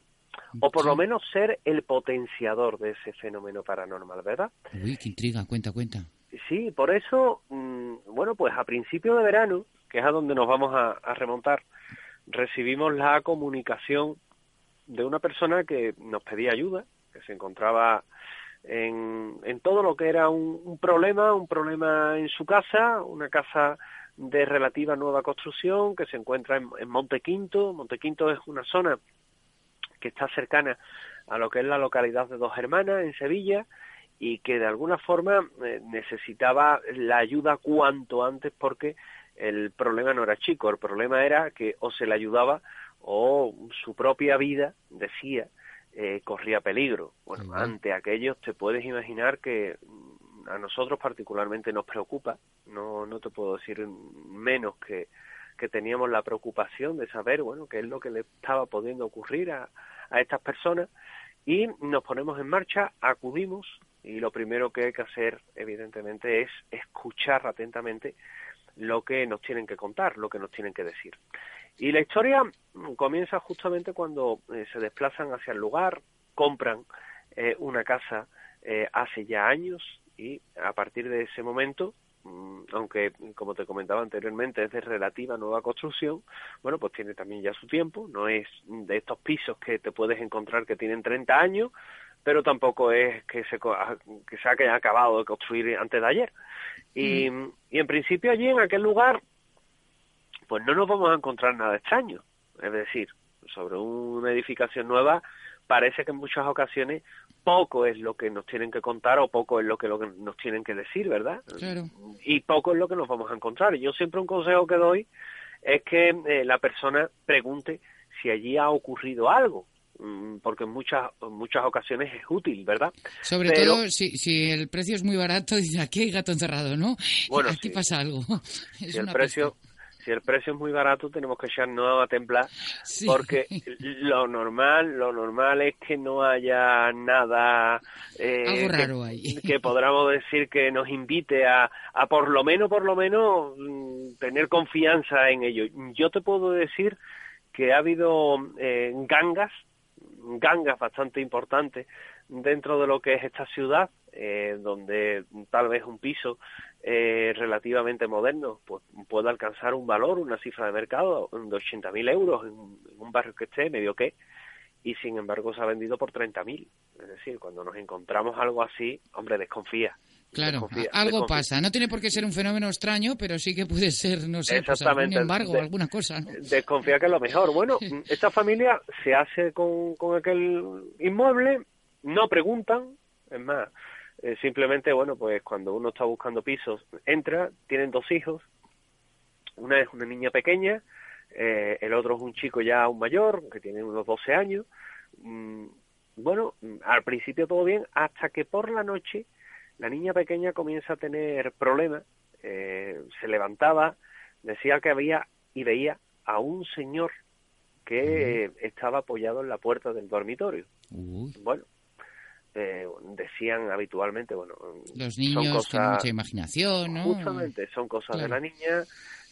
o por lo menos ser el potenciador de ese fenómeno paranormal, ¿verdad? Uy, qué intriga, cuenta, cuenta. Sí, por eso, mm, bueno, pues a principio de verano, que es a donde nos vamos a, a remontar, recibimos la comunicación de una persona que nos pedía ayuda, que se encontraba en, en todo lo que era un, un problema, un problema en su casa, una casa de relativa nueva construcción que se encuentra en, en Montequinto. Montequinto es una zona que está cercana a lo que es la localidad de Dos Hermanas, en Sevilla, y que de alguna forma eh, necesitaba la ayuda cuanto antes porque el problema no era chico, el problema era que o se le ayudaba o su propia vida, decía, eh, corría peligro. Bueno, ante aquello te puedes imaginar que mm, a nosotros particularmente nos preocupa, no, no te puedo decir menos que, que teníamos la preocupación de saber, bueno, qué es lo que le estaba pudiendo ocurrir a, a estas personas. Y nos ponemos en marcha, acudimos y lo primero que hay que hacer, evidentemente, es escuchar atentamente lo que nos tienen que contar, lo que nos tienen que decir. Y la historia comienza justamente cuando eh, se desplazan hacia el lugar, compran eh, una casa eh, hace ya años y a partir de ese momento, mm, aunque como te comentaba anteriormente es de relativa nueva construcción, bueno, pues tiene también ya su tiempo, no es de estos pisos que te puedes encontrar que tienen 30 años, pero tampoco es que se, co- que se haya acabado de construir antes de ayer. Y, y en principio allí en aquel lugar, pues no nos vamos a encontrar nada extraño. Es decir, sobre una edificación nueva, parece que en muchas ocasiones poco es lo que nos tienen que contar o poco es lo que, lo que nos tienen que decir, ¿verdad? Claro. Y poco es lo que nos vamos a encontrar. Yo siempre un consejo que doy es que eh, la persona pregunte si allí ha ocurrido algo, mm, porque en muchas, en muchas ocasiones es útil, ¿verdad? Sobre Pero- todo si, si el precio es muy barato, <laughs> dice aquí hay gato encerrado, ¿no? Bueno, aquí sí. pasa algo. <laughs> Es si el precio si el precio es muy barato tenemos que echarnos a templar Sí. porque <laughs> lo normal lo normal es que no haya nada eh, Algo que- raro ahí. que podamos decir que nos invite a, a por lo menos por lo menos mm, tener confianza en ello yo te puedo decir que ha habido eh, gangas gangas bastante importantes dentro de lo que es esta ciudad, eh, donde tal vez un piso eh, relativamente moderno pues pueda alcanzar un valor, una cifra de mercado de 80.000 euros en, en un barrio que esté medio que, y sin embargo se ha vendido por 30.000. Es decir, cuando nos encontramos algo así, hombre, desconfía. Claro, algo pasa. No tiene por qué ser un fenómeno extraño, pero sí que puede ser, no sé, pues algún embargo, De- alguna cosa. ¿no? desconfía que es lo mejor. Bueno, <laughs> esta familia se hace con, con aquel inmueble, no preguntan, es más, eh, simplemente, bueno, pues cuando uno está buscando pisos, entra, tienen dos hijos, una es una niña pequeña, eh, el otro es un chico ya un mayor, que tiene unos 12 años. Mm, bueno, mm, al principio todo bien, hasta que por la noche la niña pequeña comienza a tener problemas, eh, se levantaba, decía que había y veía a un señor que estaba apoyado en la puerta del dormitorio. Bueno, eh, decían habitualmente, bueno, los son niños tienen cosas, mucha imaginación, ¿no? justamente, son cosas de la niña,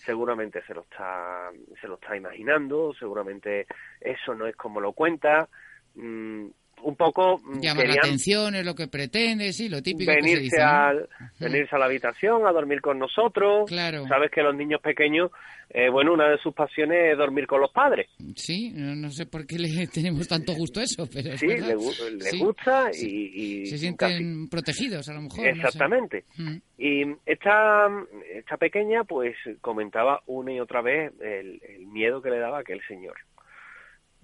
seguramente se lo está, se lo está imaginando, seguramente eso no es como lo cuenta, mm, un poco mm, Llamar la atención es lo que pretende, sí, lo típico que se venirse dice. ¿no? al venirse a la habitación a dormir con nosotros Claro. sabes que los niños pequeños eh, bueno una de sus pasiones es dormir con los padres Sí, no, no sé por qué le <laughs> tenemos tanto gusto a eso, pero es sí le, le Sí, gusta sí. y, y Se casi- sienten protegidos, a lo mejor. no sé. exactamente Mm. y esta esta pequeña pues comentaba una y otra vez el, el miedo que le daba a aquel señor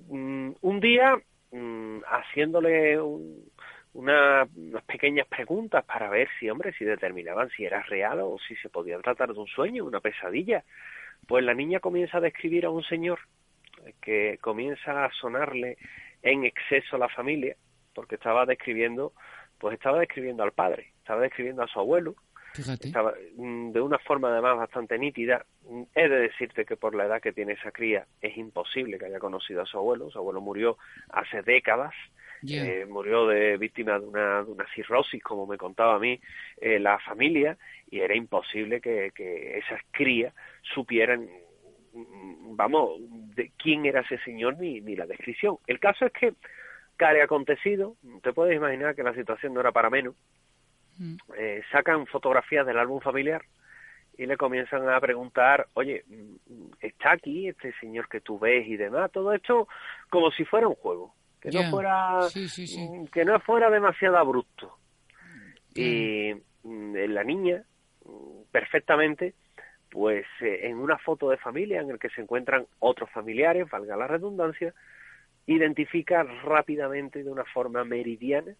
Mm, un día mm, haciéndole un- una- unas pequeñas preguntas para ver si, hombre, si determinaban si era real o si se podía tratar de un sueño, una pesadilla. Pues la niña comienza a describir a un señor que comienza a sonarle en exceso a la familia, porque estaba describiendo, pues estaba describiendo al padre, estaba describiendo a su abuelo, Fíjate. estaba, mm, de una forma además bastante nítida. Mm, He de decirte que por la edad que tiene esa cría es imposible que haya conocido a su abuelo. Su abuelo murió hace décadas, eh, murió de víctima de una, de una cirrosis, como me contaba a mí eh, la familia, y era imposible que, que esas crías supieran, mm, vamos, de quién era ese señor ni, ni la descripción. El caso es que, care acontecido, te puedes imaginar que la situación no era para menos, Mm. eh, sacan fotografías del álbum familiar y le comienzan a preguntar, oye, mm, ¿está aquí este señor que tú ves y demás? Todo esto como si fuera un juego, que no fuera Sí, sí, sí. mm, que no fuera demasiado abrupto. Y mm, la niña, perfectamente, pues eh, en una foto de familia en el que se encuentran otros familiares, valga la redundancia, identifica rápidamente de una forma meridiana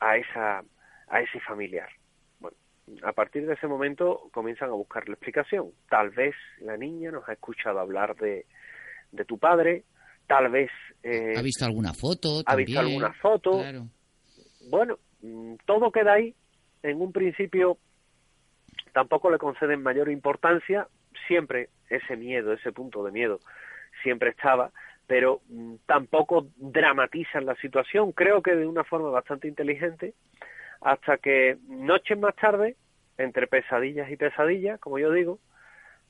a esa a ese familiar. Bueno, a partir de ese momento comienzan a buscar la explicación. Tal vez la niña nos ha escuchado hablar de, de tu padre, tal vez eh, ¿Ha visto alguna foto? ha visto alguna foto. Claro. Bueno, mm, todo queda ahí. En un principio tampoco le conceden mayor importancia. Siempre ese miedo, ese punto de miedo, siempre estaba, pero mm, tampoco dramatizan la situación. Creo que de una forma bastante inteligente, hasta que noches más tarde, entre pesadillas y pesadillas, como yo digo,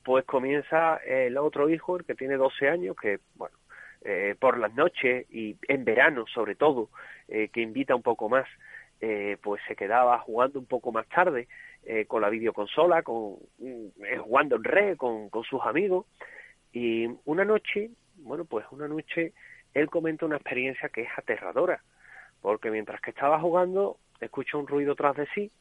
pues comienza el otro hijo, el que tiene 12 años, que, bueno, eh, por las noches y en verano sobre todo, eh, que invita un poco más, eh, pues se quedaba jugando un poco más tarde eh, con la videoconsola, con, jugando en red con sus amigos. Y una noche, bueno, pues una noche él comenta una experiencia que es aterradora, porque mientras que estaba jugando, escucha un ruido tras de sí,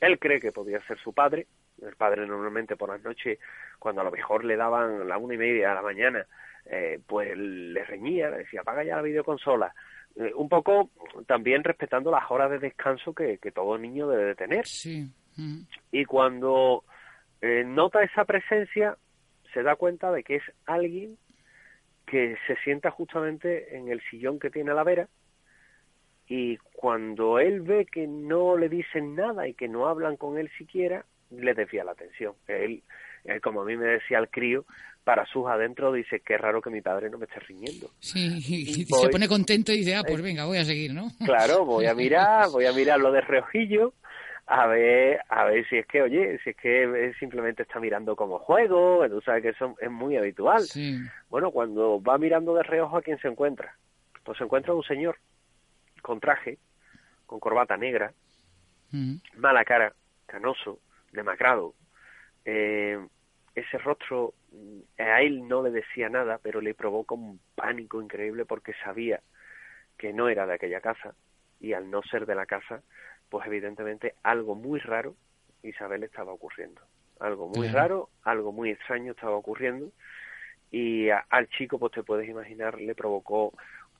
él cree que podía ser su padre, el padre normalmente por las noches, cuando a lo mejor le daban la una y media de la mañana, eh, pues le reñía, le decía, apaga ya la videoconsola, Eh, un poco también respetando las horas de descanso que, que todo niño debe de tener. Sí. Mm. Y cuando eh, nota esa presencia, se da cuenta de que es alguien que se sienta justamente en el sillón que tiene a la vera y cuando él ve que no le dicen nada y que no hablan con él siquiera, le desvía la atención. Él, él, como a mí me decía el crío, para sus adentros dice, qué raro que mi padre no me esté riñendo. Sí, <laughs> y Voy. se pone contento y dice, ah, pues venga, voy a seguir, ¿no? <laughs> Claro, voy a mirar, voy a mirarlo de reojillo, a ver, a ver si es que, oye, si es que simplemente está mirando como juego, tú sabes que eso es muy habitual. Sí. Bueno, cuando va mirando de reojo a quién se encuentra, pues se encuentra un señor con traje, con corbata negra, Mm. mala cara, canoso, demacrado. Eh, ese rostro mm, a él no le decía nada, pero le provoca un pánico increíble porque sabía que no era de aquella casa y al no ser de la casa, pues evidentemente algo muy raro Isabel estaba ocurriendo. Algo muy raro, algo muy extraño estaba ocurriendo y a- al chico, pues te puedes imaginar, le provocó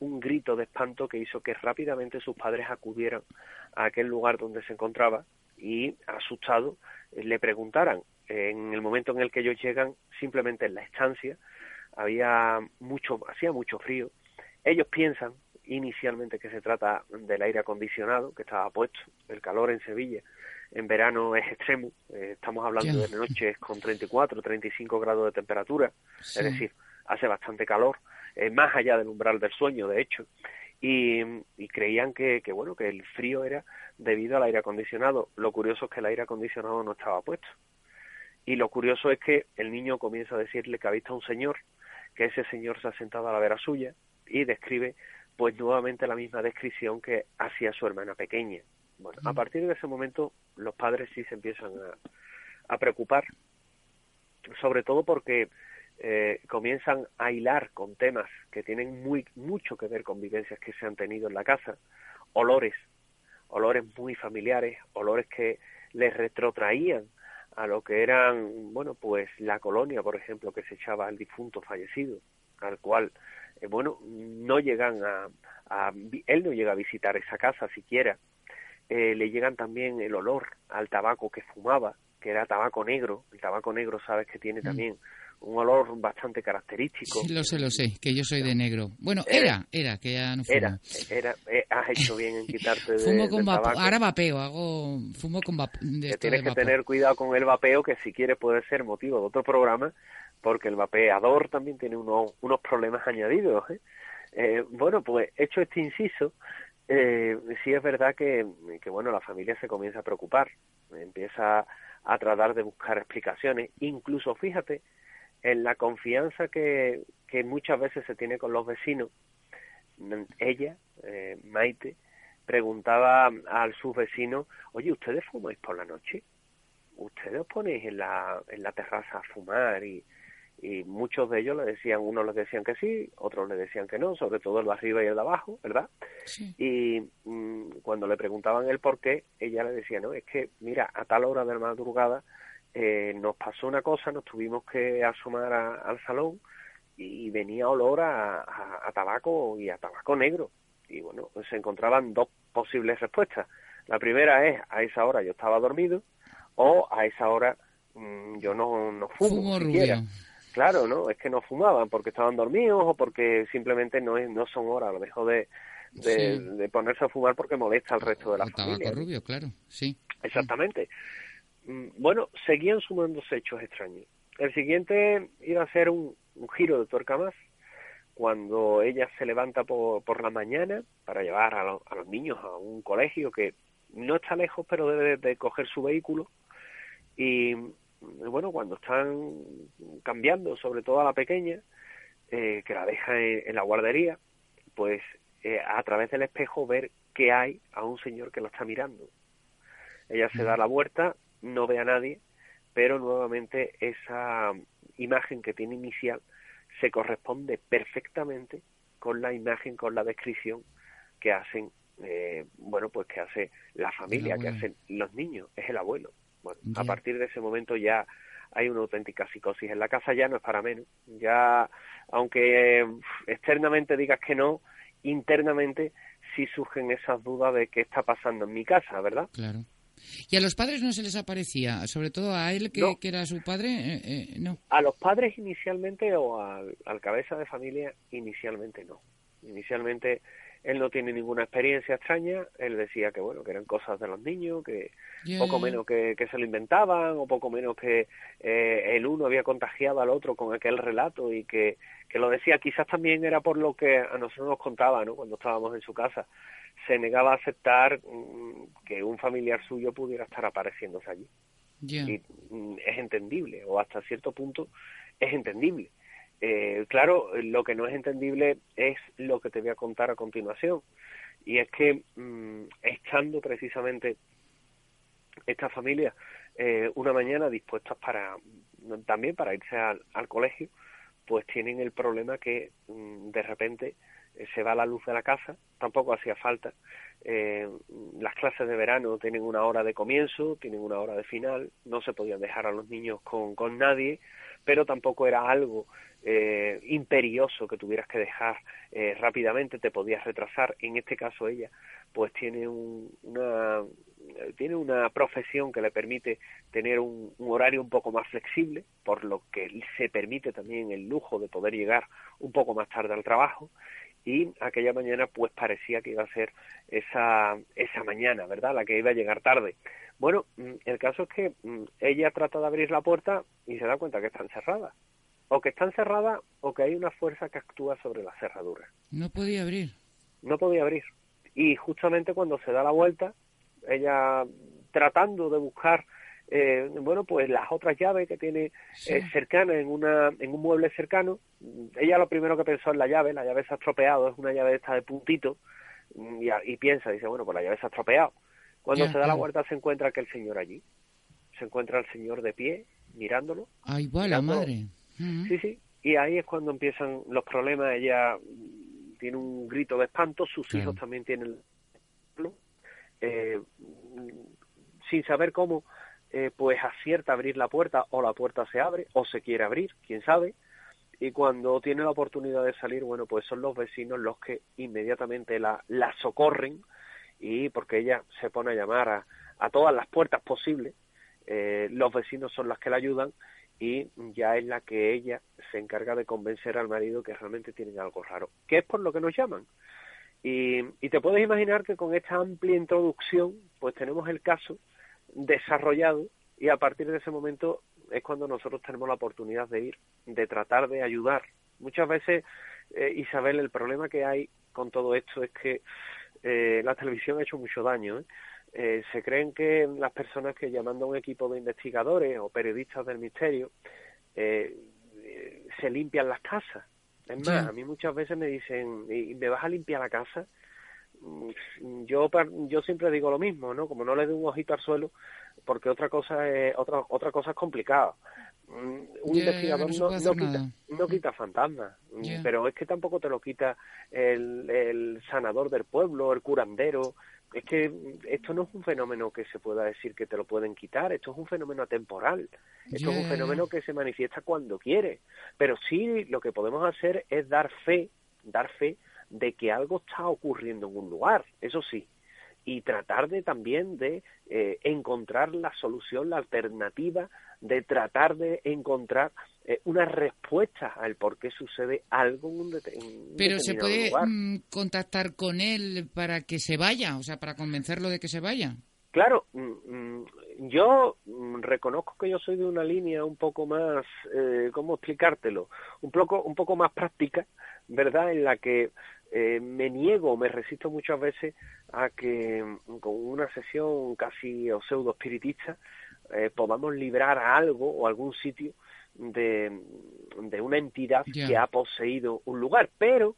un grito de espanto que hizo que rápidamente sus padres acudieran a aquel lugar donde se encontraba y, asustados, eh, le preguntaran. En el momento en el que ellos llegan, simplemente en la estancia, había mucho, hacía mucho frío. Ellos piensan inicialmente que se trata del aire acondicionado que estaba puesto. El calor en Sevilla en verano es extremo. eh, estamos hablando de noches con 34, 35 grados de temperatura. Sí. Es decir, hace bastante calor, eh, más allá del umbral del sueño, de hecho. Y, y creían que, que, bueno, que el frío era debido al aire acondicionado. Lo curioso es que el aire acondicionado no estaba puesto. Y lo curioso es que el niño comienza a decirle que ha visto a un señor, que ese señor se ha sentado a la vera suya y describe pues nuevamente la misma descripción que hacía su hermana pequeña. Bueno, a partir de ese momento los padres sí se empiezan a, a preocupar, sobre todo porque eh, comienzan a hilar con temas que tienen muy mucho que ver con vivencias que se han tenido en la casa, olores, olores muy familiares, olores que les retrotraían a lo que eran, bueno, pues la colonia, por ejemplo, que se echaba al difunto fallecido, al cual, eh, bueno, no llegan a, a, él no llega a visitar esa casa siquiera, eh, le llegan también el olor al tabaco que fumaba, que era tabaco negro, el tabaco negro sabes que tiene también un olor bastante característico. Sí, lo sé, lo sé, que yo soy de negro. Bueno, Era. era, era, que ya no fumo. Era, era, eh, has hecho bien en <laughs> quitarte de, Fumo con tabaco. ahora vapeo, hago, fumo con que tienes que tener cuidado con el vapeo, que si quieres puede ser motivo de otro programa, porque el vapeador también tiene unos, unos problemas añadidos. ¿eh? Eh, bueno, pues hecho este inciso, eh, sí es verdad que, que, bueno, la familia se comienza a preocupar, empieza a tratar de buscar explicaciones, incluso fíjate en la confianza que, que muchas veces se tiene con los vecinos. Ella, eh, Maite, preguntaba a sus vecinos, oye, ¿ustedes fumáis por la noche? ¿Ustedes os ponéis en la, en la terraza a fumar? Y, y muchos de ellos le decían, unos les decían que sí, otros le decían que no, sobre todo el de arriba y el de abajo, ¿verdad? Sí. Y mm, cuando le preguntaban el por qué, ella le decía, no, es que, mira, a tal hora de la madrugada eh, nos pasó una cosa, nos tuvimos que asomar a- al salón y venía olor a, a- a tabaco y a tabaco negro. Y bueno, se encontraban dos posibles respuestas. La primera es, a esa hora yo estaba dormido, o a esa hora mm, yo no, no fumo. Claro, ¿no? Es que no fumaban porque estaban dormidos o porque simplemente no, es, no son horas, a lo mejor de, de, Sí. de ponerse a fumar porque molesta al resto de la O tabaco familia. ¿no? rubio, claro, sí. Exactamente. Bueno, seguían sumándose hechos extraños. El siguiente iba a ser un, un giro de tuerca más, cuando ella se levanta por, por la mañana para llevar a, lo- a los niños a un colegio que no está lejos, pero debe de, coger su vehículo. Y mm, bueno, cuando están cambiando, sobre todo a la pequeña, eh, que la deja en, en la guardería, pues eh, a través del espejo ver que hay a un señor que la está mirando. Ella se da la vuelta, no ve a nadie, pero nuevamente esa imagen que tiene inicial se corresponde perfectamente con la imagen, con la descripción que hacen, eh, bueno, pues que hace la familia, que hacen los niños, es el abuelo. Bueno, a partir de ese momento ya hay una auténtica psicosis. En la casa ya no es para menos. Ya, aunque externamente digas que no, internamente sí surgen esas dudas de qué está pasando en mi casa, ¿verdad? Claro. ¿Y a los padres no se les aparecía? Sobre todo a él, que, No. que era su padre, eh, eh, no. A los padres inicialmente o al, al cabeza de familia inicialmente no. Inicialmente él no tiene ninguna experiencia extraña, él decía que bueno, que eran cosas de los niños, que poco menos que, que se lo inventaban o poco menos que eh, el uno había contagiado al otro con aquel relato y que, que lo decía. Quizás también era por lo que a nosotros nos contaba ¿no? cuando estábamos en su casa. Se negaba a aceptar mm, que un familiar suyo pudiera estar apareciéndose allí. Y mm, es entendible o hasta cierto punto es entendible Eh, claro lo que no es entendible es lo que te voy a contar a continuación y es que mm, estando precisamente esta familia eh, una mañana dispuestas para también para irse al, al colegio pues tienen el problema que mm, de repente eh, se va la luz de la casa, tampoco hacía falta. Eh, las clases de verano tienen una hora de comienzo, tienen una hora de final, no se podían dejar a los niños con, con nadie, pero tampoco era algo eh, imperioso que tuvieras que dejar eh, rápidamente, te podías retrasar. En este caso ella, pues tiene un, una tiene una profesión que le permite tener un, horario un poco más flexible, por lo que se permite también el lujo de poder llegar un poco más tarde al trabajo y aquella mañana pues parecía que iba a ser esa esa mañana, ¿verdad? La que iba a llegar tarde. Bueno, mm, el caso es que mm, ella trata de abrir la puerta y se da cuenta que está encerrada. O que está encerrada o que hay una fuerza que actúa sobre la cerradura. No podía abrir. No podía abrir. Y justamente cuando se da la vuelta, ella tratando de buscar eh, bueno pues las otras llaves que tiene Sí. eh, cercana en una en un mueble cercano ella lo primero que pensó en la llave la llave se ha estropeado es una llave esta de puntito y, a- y piensa dice bueno pues la llave se ha estropeado cuando Ya, se da la vuelta se encuentra aquel señor allí se encuentra el señor de pie mirándolo Ahí va la Mirando- Sí, sí. Y ahí es cuando empiezan los problemas. Ella tiene un grito de espanto, sus hijos también tienen. Eh, sin saber cómo, eh, pues acierta abrir la puerta, o la puerta se abre, o se quiere abrir, quién sabe. Y cuando tiene la oportunidad de salir, bueno, pues son los vecinos los que inmediatamente la, la socorren, y porque ella se pone a llamar a, a todas las puertas posibles, eh, los vecinos son los que la ayudan y ya es la que ella se encarga de convencer al marido que realmente tienen algo raro, que es por lo que nos llaman. Y, y te puedes imaginar que con esta amplia introducción, pues tenemos el caso desarrollado y a partir de ese momento es cuando nosotros tenemos la oportunidad de ir, de tratar de ayudar. Muchas veces, eh, Isabel, el problema que hay con todo esto es que eh, la televisión ha hecho mucho daño. ¿eh? Eh, se creen que las personas que llamando a un equipo de investigadores o periodistas del misterio eh, eh, se limpian las casas. Es más, a mí muchas veces me dicen, ¿y me vas a limpiar la casa? Mm, Yo yo siempre digo lo mismo, ¿no? Como no le doy un ojito al suelo, porque otra cosa es otra otra cosa es complicada. Mm, Un investigador no no, quita no quita fantasmas, mm, pero es que tampoco te lo quita el, el sanador del pueblo, el curandero. Es que esto no es un fenómeno que se pueda decir que te lo pueden quitar, esto es un fenómeno atemporal, esto es un fenómeno que se manifiesta cuando quiere, pero sí lo que podemos hacer es dar fe, dar fe de que algo está ocurriendo en un lugar, eso sí, y tratar de también de eh, encontrar la solución, la alternativa, de tratar de encontrar eh, una respuesta al por qué sucede algo en un, dete- en un Pero se determinado puede lugar. mm, contactar con él para que se vaya, o sea, para convencerlo de que se vaya. Claro, mm, mm, yo reconozco que yo soy de una línea un poco más, eh, ¿cómo explicártelo? Un poco, un poco más práctica, ¿verdad? En la que eh, me niego, me resisto muchas veces a que con una sesión casi o pseudo espiritista eh, podamos librar a algo o algún sitio de, de una entidad que ha poseído un lugar, pero,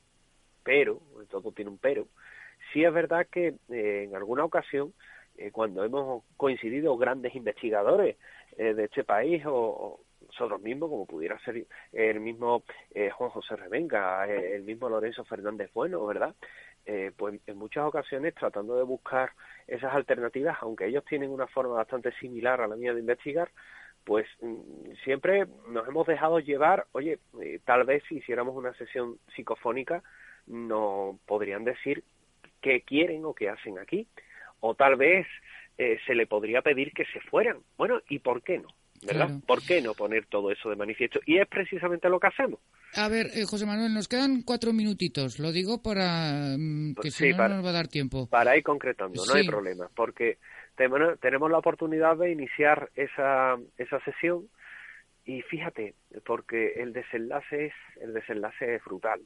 pero, todo tiene un pero, sí es verdad que eh, en alguna ocasión eh, cuando hemos coincidido grandes investigadores eh, de este país o, o nosotros mismos, como pudiera ser el mismo eh, Juan José Revenga, el mismo Lorenzo Fernández Bueno, ¿verdad? Eh, pues en muchas ocasiones tratando de buscar esas alternativas, aunque ellos tienen una forma bastante similar a la mía de investigar, pues mm, siempre nos hemos dejado llevar, oye, eh, tal vez si hiciéramos una sesión psicofónica, nos podrían decir qué quieren o qué hacen aquí o tal vez eh, se le podría pedir que se fueran. Bueno, ¿y por qué no? ¿Verdad? Claro. ¿Por qué no poner todo eso de manifiesto? Y es precisamente lo que hacemos. A ver, eh, José Manuel, nos quedan cuatro minutitos. Lo digo para mm, que Pues si sí, no, para- no nos va a dar tiempo. Para ir concretando, no hay problema, porque tenemos tenemos la oportunidad de iniciar esa, esa sesión y fíjate, porque el desenlace es el desenlace es brutal.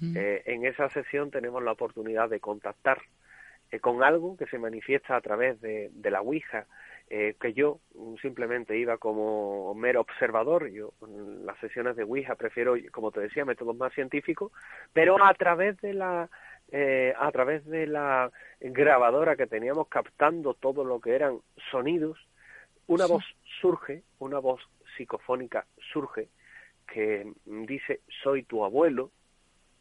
Mm. Eh, en esa sesión tenemos la oportunidad de contactar eh, con algo que se manifiesta a través de, de la Ouija, eh, que yo mm, simplemente iba como mero observador, yo en las sesiones de Ouija prefiero, como te decía, métodos más científicos, pero a través de la eh, a través de la grabadora que teníamos captando todo lo que eran sonidos, una Sí. voz surge, una voz psicofónica surge, que mm, dice soy tu abuelo,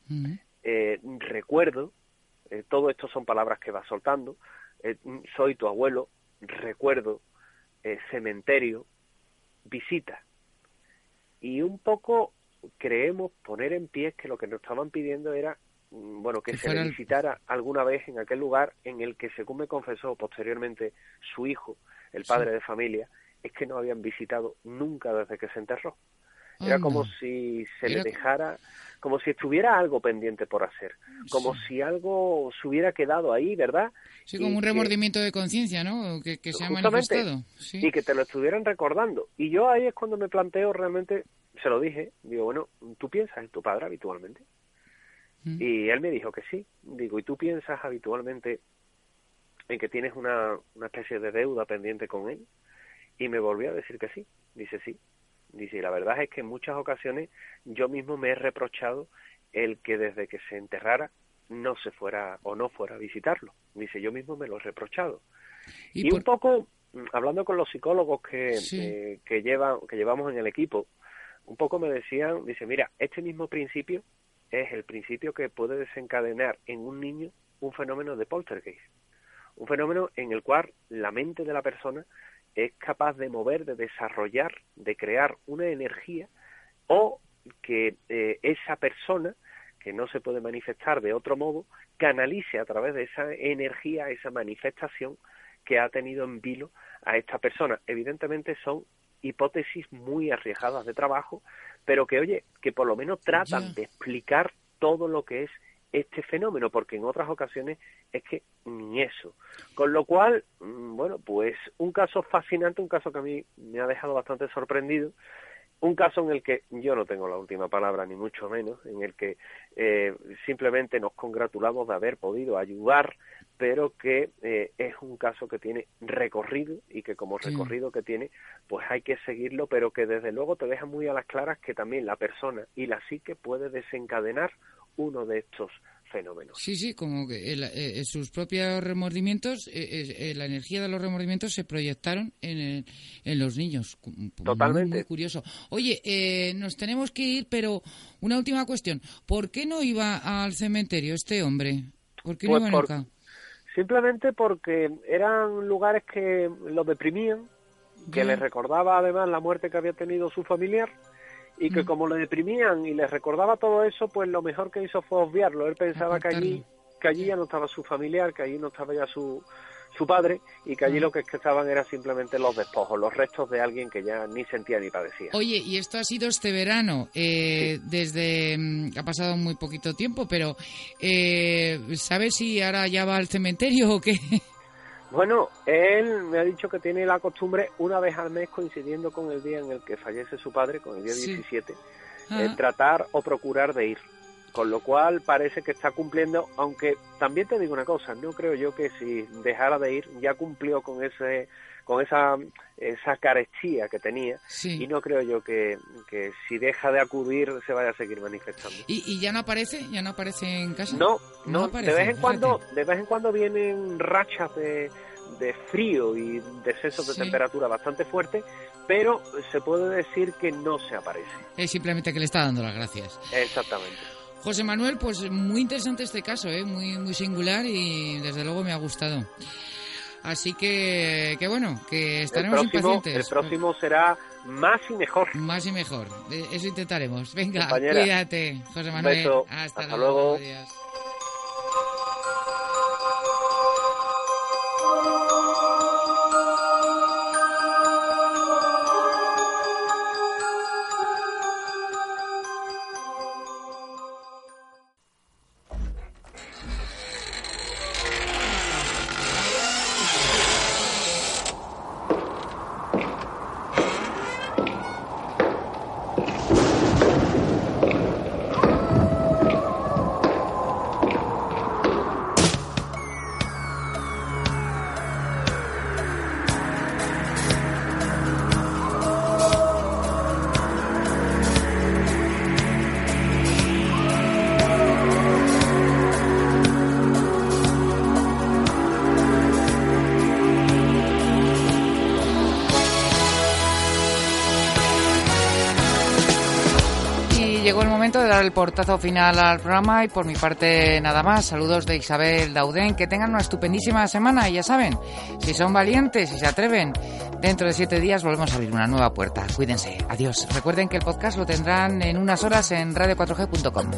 Mm. eh, recuerdo, eh, todo esto son palabras que va soltando, eh, soy tu abuelo, recuerdo, eh, cementerio, visita. Y un poco creemos poner en pie que lo que nos estaban pidiendo era mm, bueno, que, Que se el- visitara alguna vez en aquel lugar en el que, según me confesó posteriormente su hijo, el padre de familia, es que no habían visitado nunca desde que se enterró. Era Anda. como si se le dejara, como si estuviera algo pendiente por hacer, como si algo se hubiera quedado ahí, ¿verdad? Sí, Y como un que- remordimiento de conciencia, ¿no? Que, que se ha manifestado. Sí. y que te lo estuvieran recordando. Y yo ahí es cuando me planteo realmente, se lo dije, digo, bueno, ¿tú piensas en tu padre habitualmente? Mm. Y él me dijo que sí. Digo, ¿y tú piensas habitualmente en que tienes una, una especie de deuda pendiente con él? Y me volvió a decir que sí. Dice, sí. Dice, la verdad es que en muchas ocasiones yo mismo me he reprochado el que desde que se enterrara no se fuera o no fuera a visitarlo. Dice, yo mismo me lo he reprochado. Y Y, por- un poco, mm, hablando con los psicólogos que, Sí. eh, que, llevan, que llevamos en el equipo, un poco me decían, dice, mira, este mismo principio es el principio que puede desencadenar en un niño un fenómeno de poltergeist. Un fenómeno en el cual la mente de la persona es capaz de mover, de desarrollar, de crear una energía o que eh, esa persona que no se puede manifestar de otro modo, canalice a través de esa energía, esa manifestación que ha tenido en vilo a esta persona. Evidentemente son hipótesis muy arriesgadas de trabajo, pero que, oye, que por lo menos tratan de explicar todo lo que es este fenómeno, porque en otras ocasiones es que ni eso. Con lo cual, mm, bueno, pues un caso fascinante, un caso que a mí me ha dejado bastante sorprendido, un caso en el que yo no tengo la última palabra, ni mucho menos, en el que eh, simplemente nos congratulamos de haber podido ayudar, pero que eh, es un caso que tiene recorrido y que como recorrido que tiene, pues hay que seguirlo, pero que desde luego te deja muy a las claras que también la persona y la psique puede desencadenar uno de estos fenómenos. Sí, sí, como que el- eh, eh, sus propios remordimientos, eh, la energía de los remordimientos se proyectaron en, el- en los niños. Cu- muy, Totalmente. Muy, curioso. Oye, eh, nos tenemos que ir, pero una última cuestión. ¿Por qué no iba al cementerio este hombre? ¿Por qué no Pues iba por- nunca? Simplemente porque eran lugares que lo deprimían, que Ya. les recordaba además la muerte que había tenido su familiar y que Mm. como le deprimían y les recordaba todo eso, pues lo mejor que hizo fue obviarlo. Él pensaba que allí, que allí ya no estaba su familiar, que allí no estaba ya su, su padre y que allí Ah. lo que estaban eran simplemente los despojos, los restos de alguien que ya ni sentía ni padecía. Oye, y esto ha sido este verano, eh, desde... mm, ha pasado muy poquito tiempo, pero eh, ¿sabes si ahora ya va al cementerio o qué? <laughs> Bueno, él me ha dicho que tiene la costumbre una vez al mes coincidiendo con el día en el que fallece su padre, con el día Sí. 17, Ah. eh, tratar o procurar de ir. Con lo cual parece que está cumpliendo, aunque también te digo una cosa, no creo yo que si dejara de ir ya cumplió con ese con esa esa carestía que tenía Sí. y no creo yo que, que si deja de acudir se vaya a seguir manifestando. ¿Y, y ya no aparece? ¿Ya no aparece en casa? No, No no, aparece, de vez en fíjate. cuando, de vez en cuando vienen rachas de, de frío y descensos de Sí. temperatura bastante fuertes, pero se puede decir que no se aparece. Es simplemente que le está dando las gracias. Exactamente. José Manuel, pues muy interesante este caso, ¿eh? muy, muy singular y desde luego me ha gustado. Así que, que bueno, que El estaremos próximo, impacientes. el próximo será más y mejor. Más y mejor. Eh, Eso intentaremos. Venga, Compañera, cuídate, José Manuel. beso. Hasta, Hasta luego. Adiós. Portazo final al programa y por mi parte nada más. Saludos de Isabel Daudén. Que tengan una estupendísima semana y ya saben, si son valientes y se atreven, dentro de siete días volvemos a abrir una nueva puerta. Cuídense. Adiós. Recuerden que el podcast lo tendrán en unas horas en radio4g.com.